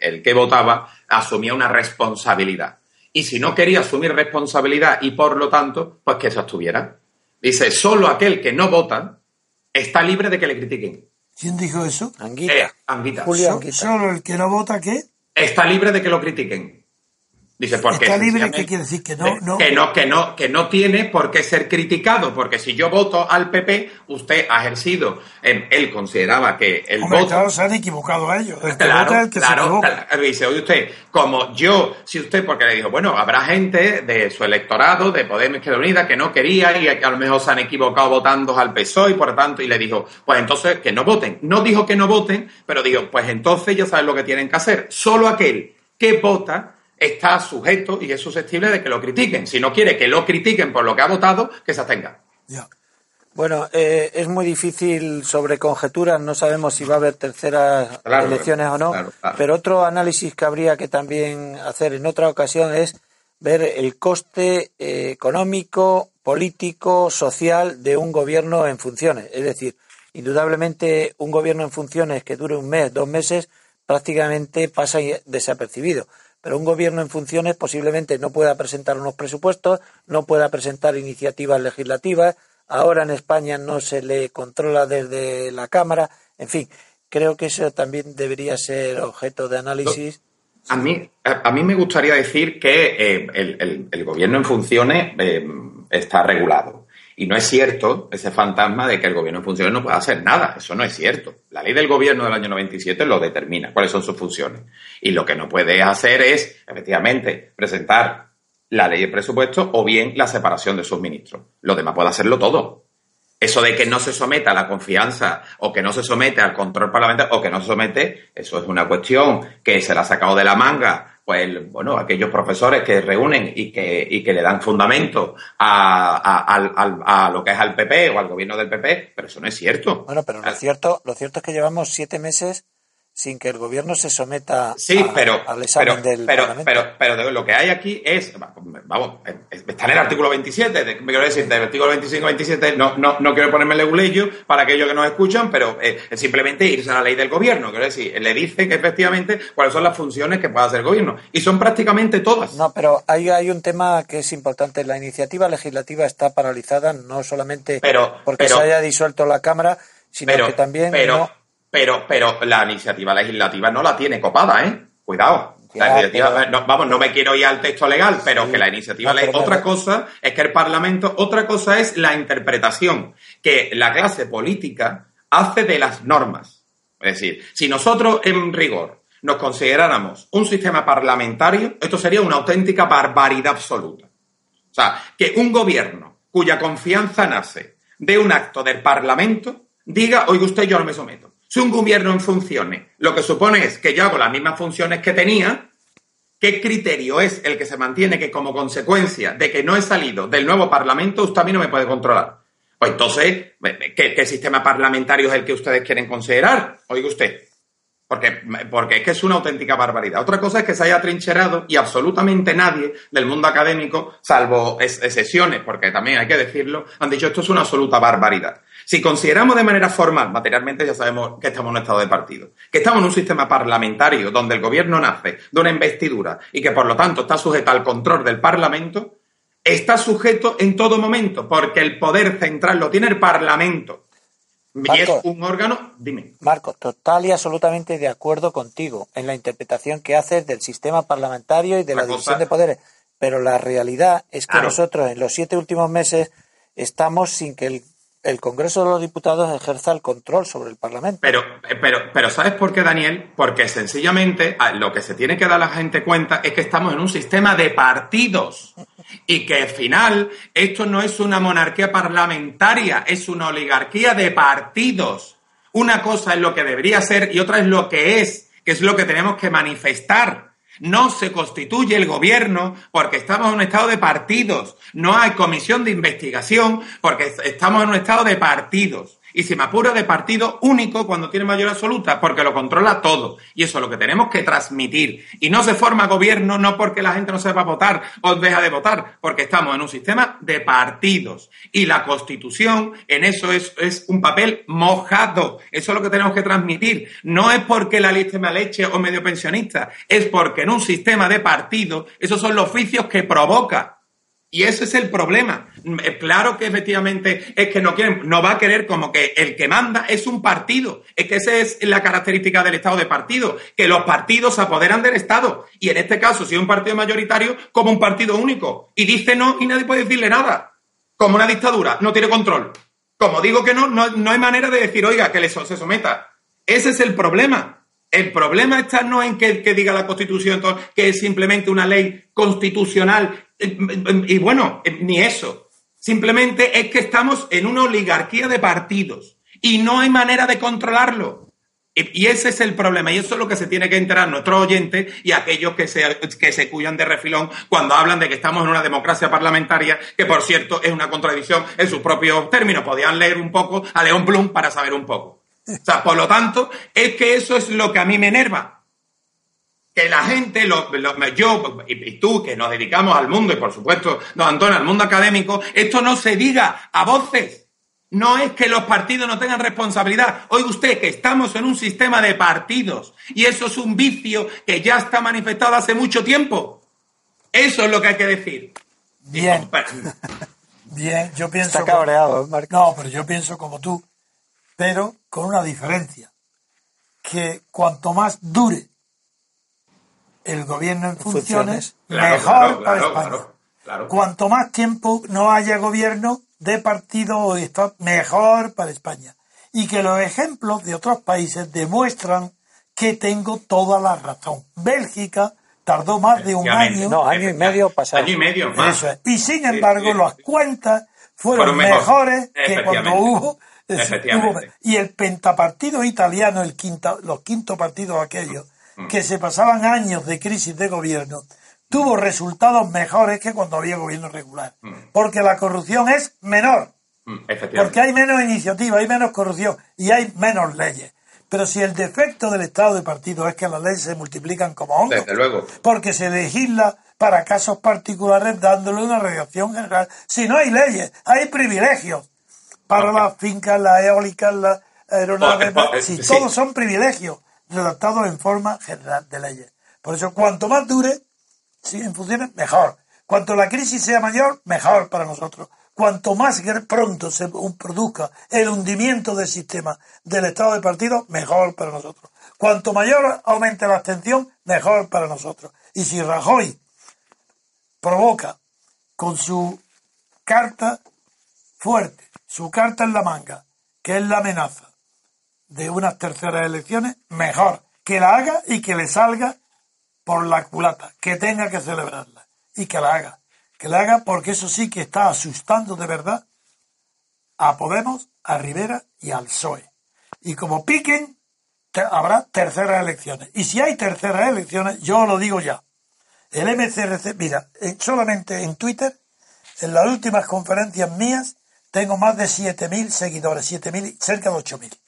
el que votaba asumía una responsabilidad. Y si no quería asumir responsabilidad y por lo tanto, pues que se abstuviera. Dice, solo aquel que no vota está libre de que le critiquen.
¿Quién dijo eso?
Anguita.
Eh, Anguita.
¿Solo el que no vota qué?
Está libre de que lo critiquen. Dice, porque
está libre, ¿qué quiere decir? Que no, no,
que no, que no, que no tiene por qué ser criticado, porque si yo voto al PP, usted ha ejercido, él consideraba que el
Hombre,
voto.
Claro, se han equivocado a ellos.
El claro, que el que claro, se Dice, oye usted, como yo, si usted, porque le dijo, bueno, habrá gente de su electorado, de Podemos Izquierda Unida, que no quería y que a lo mejor se han equivocado votando al PSOE y por tanto, y le dijo, pues entonces que no voten. No dijo que no voten, pero dijo, pues entonces ya saben lo que tienen que hacer. Solo aquel que vota está sujeto y es susceptible de que lo critiquen. Si no quiere que lo critiquen por lo que ha votado, que se abstenga.
Bueno, eh, es muy difícil sobre conjeturas, no sabemos si va a haber terceras elecciones o no, pero otro análisis que habría que también hacer en otra ocasión es ver el coste eh, económico, político, social de un gobierno en funciones. Es decir, indudablemente un gobierno en funciones que dure un mes, dos meses, prácticamente pasa desapercibido pero un gobierno en funciones posiblemente no pueda presentar unos presupuestos, no pueda presentar iniciativas legislativas, ahora en España no se le controla desde la Cámara, en fin, creo que eso también debería ser objeto de análisis.
A mí, a mí me gustaría decir que eh, el, gobierno en funciones eh, está regulado. Y no es cierto ese fantasma de que el gobierno en funciones no pueda hacer nada. Eso no es cierto. La ley del gobierno del año 97 lo determina, cuáles son sus funciones. Y lo que no puede hacer es, efectivamente, presentar la ley de presupuesto o bien la separación de sus ministros. Lo demás puede hacerlo todo. Eso de que no se someta a la confianza o que no se somete al control parlamentario o que no se somete, eso es una cuestión que se la ha sacado de la manga pues bueno, aquellos profesores que reúnen y que, y que le dan fundamento a, a, a, lo que es al PP o al gobierno del PP, pero eso no es cierto.
Bueno, pero lo cierto, lo cierto es que llevamos siete meses sin que el gobierno se someta
sí, pero, al examen del pero, Pero, pero, lo que hay aquí es, vamos, está en el artículo 27, de, me quiero decir, del artículo 25 27, no, no, no quiero ponerme leguleyo para aquellos que nos escuchan, pero eh, es simplemente irse a la ley del gobierno, quiero decir, le dice que efectivamente cuáles son las funciones que puede hacer el gobierno, y son prácticamente todas.
No, pero hay, hay un tema que es importante, la iniciativa legislativa está paralizada no solamente porque se haya disuelto la Cámara, sino que también...
Pero, pero, pero la iniciativa legislativa no la tiene copada, ¿eh? Cuidado. La iniciativa, no, vamos, no me quiero ir al texto legal, pero que la iniciativa legislativa. Otra cosa es que el Parlamento, otra cosa es la interpretación que la clase política hace de las normas. Es decir, si nosotros en rigor nos consideráramos un sistema parlamentario, esto sería una auténtica barbaridad absoluta. O sea, que un gobierno cuya confianza nace de un acto del Parlamento diga, oiga usted, yo no me someto. Si un gobierno en funciones lo que supone es que yo hago las mismas funciones que tenía, ¿qué criterio es el que se mantiene que como consecuencia de que no he salido del nuevo Parlamento, usted a mí no me puede controlar? Pues entonces, ¿qué, sistema parlamentario es el que ustedes quieren considerar? Oiga usted. Porque, porque es que es una auténtica barbaridad. Otra cosa es que se haya trincherado y absolutamente nadie del mundo académico, salvo excepciones, porque también hay que decirlo, han dicho esto es una absoluta barbaridad. Si consideramos de manera formal, materialmente ya sabemos que estamos en un estado de partido, que estamos en un sistema parlamentario donde el gobierno nace de una investidura y que por lo tanto está sujeto al control del Parlamento, está sujeto en todo momento, porque el poder central lo tiene el Parlamento. y es un órgano, dime.
Marco, total y absolutamente de acuerdo contigo en la interpretación que haces del sistema parlamentario y de la, división de poderes. Pero la realidad es que nosotros en los siete últimos meses estamos sin que el el Congreso de los Diputados ejerza el control sobre el Parlamento.
Pero, pero, pero ¿sabes por qué, Daniel? Porque sencillamente ah, lo que se tiene que dar la gente cuenta es que estamos en un sistema de partidos y que al final esto no es una monarquía parlamentaria, es una oligarquía de partidos. Una cosa es lo que debería ser y otra es lo que es, que es lo que tenemos que manifestar. No se constituye el gobierno porque estamos en un estado de partidos. No hay comisión de investigación porque estamos en un estado de partidos y se me apura de partido único cuando tiene mayoría absoluta, porque lo controla todo. Y eso es lo que tenemos que transmitir. Y no se forma gobierno no porque la gente no sepa votar o deja de votar, porque estamos en un sistema de partidos. Y la constitución en eso es, es un papel mojado. Eso es lo que tenemos que transmitir. No es porque la lista me leche o medio pensionista, es porque en un sistema de partidos esos son los oficios que provoca y ese es el problema. Eh, claro que efectivamente es que no quieren, no va a querer como que el que manda es un partido. Es que esa es la característica del Estado de partido, que los partidos se apoderan del Estado. Y en este caso, si es un partido mayoritario, como un partido único. Y dice no y nadie puede decirle nada. Como una dictadura, no tiene control. Como digo que no, no, hay manera de decir, oiga, que le, se someta. Ese es el problema. El problema está no en que, diga la Constitución que es simplemente una ley constitucional y bueno, ni eso. Simplemente es que estamos en una oligarquía de partidos y no hay manera de controlarlo. Y ese es el problema, y eso es lo que se tiene que enterar nuestros oyentes y aquellos que se, que se cuyan de refilón cuando hablan de que estamos en una democracia parlamentaria, que por cierto es una contradicción en sus propios términos. Podían leer un poco a León Blum para saber un poco. O sea, por lo tanto, es que eso es lo que a mí me enerva que la gente, lo, yo y, tú, que nos dedicamos al mundo, y por supuesto, don Antonio, al mundo académico, esto no se diga a voces. No es que los partidos no tengan responsabilidad. Oiga usted que estamos en un sistema de partidos y eso es un vicio que ya está manifestado hace mucho tiempo. Eso es lo que hay que decir.
Bien. Bien, yo pienso.
Está cabreado,
No, pero yo pienso como tú, pero con una diferencia. Que cuanto más dure el gobierno en funciones, mejor para España. Cuanto más tiempo no haya gobierno de partido o Estado, mejor para España. Y que los ejemplos de otros países demuestran que tengo toda la razón. Bélgica tardó más de un año.
No, año y medio pasado.
Año y medio más.
Y sin embargo, las cuentas fueron, mejores que cuando hubo, Y el pentapartido italiano, el quinta, los quinto partidos aquellos, Mm. que se pasaban años de crisis de gobierno, tuvo resultados mejores que cuando había gobierno regular. Mm. Porque la corrupción es menor. Mm, porque hay menos iniciativa, hay menos corrupción y hay menos leyes. Pero si el defecto del Estado de partido es que las leyes se multiplican como hongos, porque se legisla para casos particulares dándole una redacción general. Si no hay leyes, hay privilegios para las fincas, las eólicas, las aeronaves. si todos son privilegios redactado en forma general de leyes. Por eso, cuanto más dure, si en funciones, mejor. Cuanto la crisis sea mayor, mejor para nosotros. Cuanto más pronto se produzca el hundimiento del sistema del Estado de partido, mejor para nosotros. Cuanto mayor aumente la abstención, mejor para nosotros. Y si Rajoy provoca con su carta fuerte, su carta en la manga, que es la amenaza, de unas terceras elecciones, mejor que la haga y que le salga por la culata, que tenga que celebrarla y que la haga. Que la haga porque eso sí que está asustando de verdad a Podemos, a Rivera y al PSOE. Y como piquen, habrá terceras elecciones. Y si hay terceras elecciones, yo lo digo ya. El MCRC, mira, solamente en Twitter, en las últimas conferencias mías, tengo más de 7.000 seguidores, 7.000, cerca de 8.000.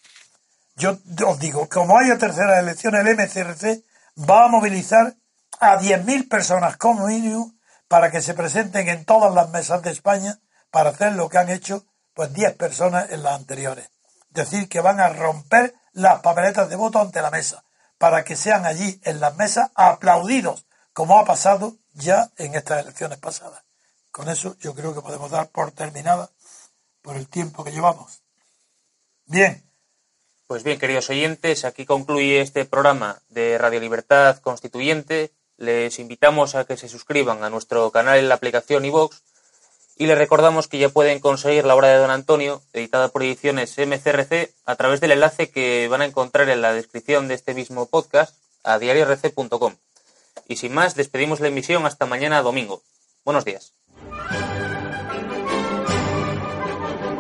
Yo os digo, como haya terceras elecciones, el MCRC va a movilizar a 10.000 personas como mínimo para que se presenten en todas las mesas de España para hacer lo que han hecho pues 10 personas en las anteriores. Decir que van a romper las papeletas de voto ante la mesa para que sean allí en las mesas aplaudidos, como ha pasado ya en estas elecciones pasadas. Con eso yo creo que podemos dar por terminada por el tiempo que llevamos. Bien.
Pues bien, queridos oyentes, aquí concluye este programa de Radio Libertad Constituyente. Les invitamos a que se suscriban a nuestro canal en la aplicación iVox y les recordamos que ya pueden conseguir la obra de Don Antonio, editada por ediciones MCRC, a través del enlace que van a encontrar en la descripción de este mismo podcast a diariorc.com. Y sin más, despedimos la emisión hasta mañana domingo. Buenos días.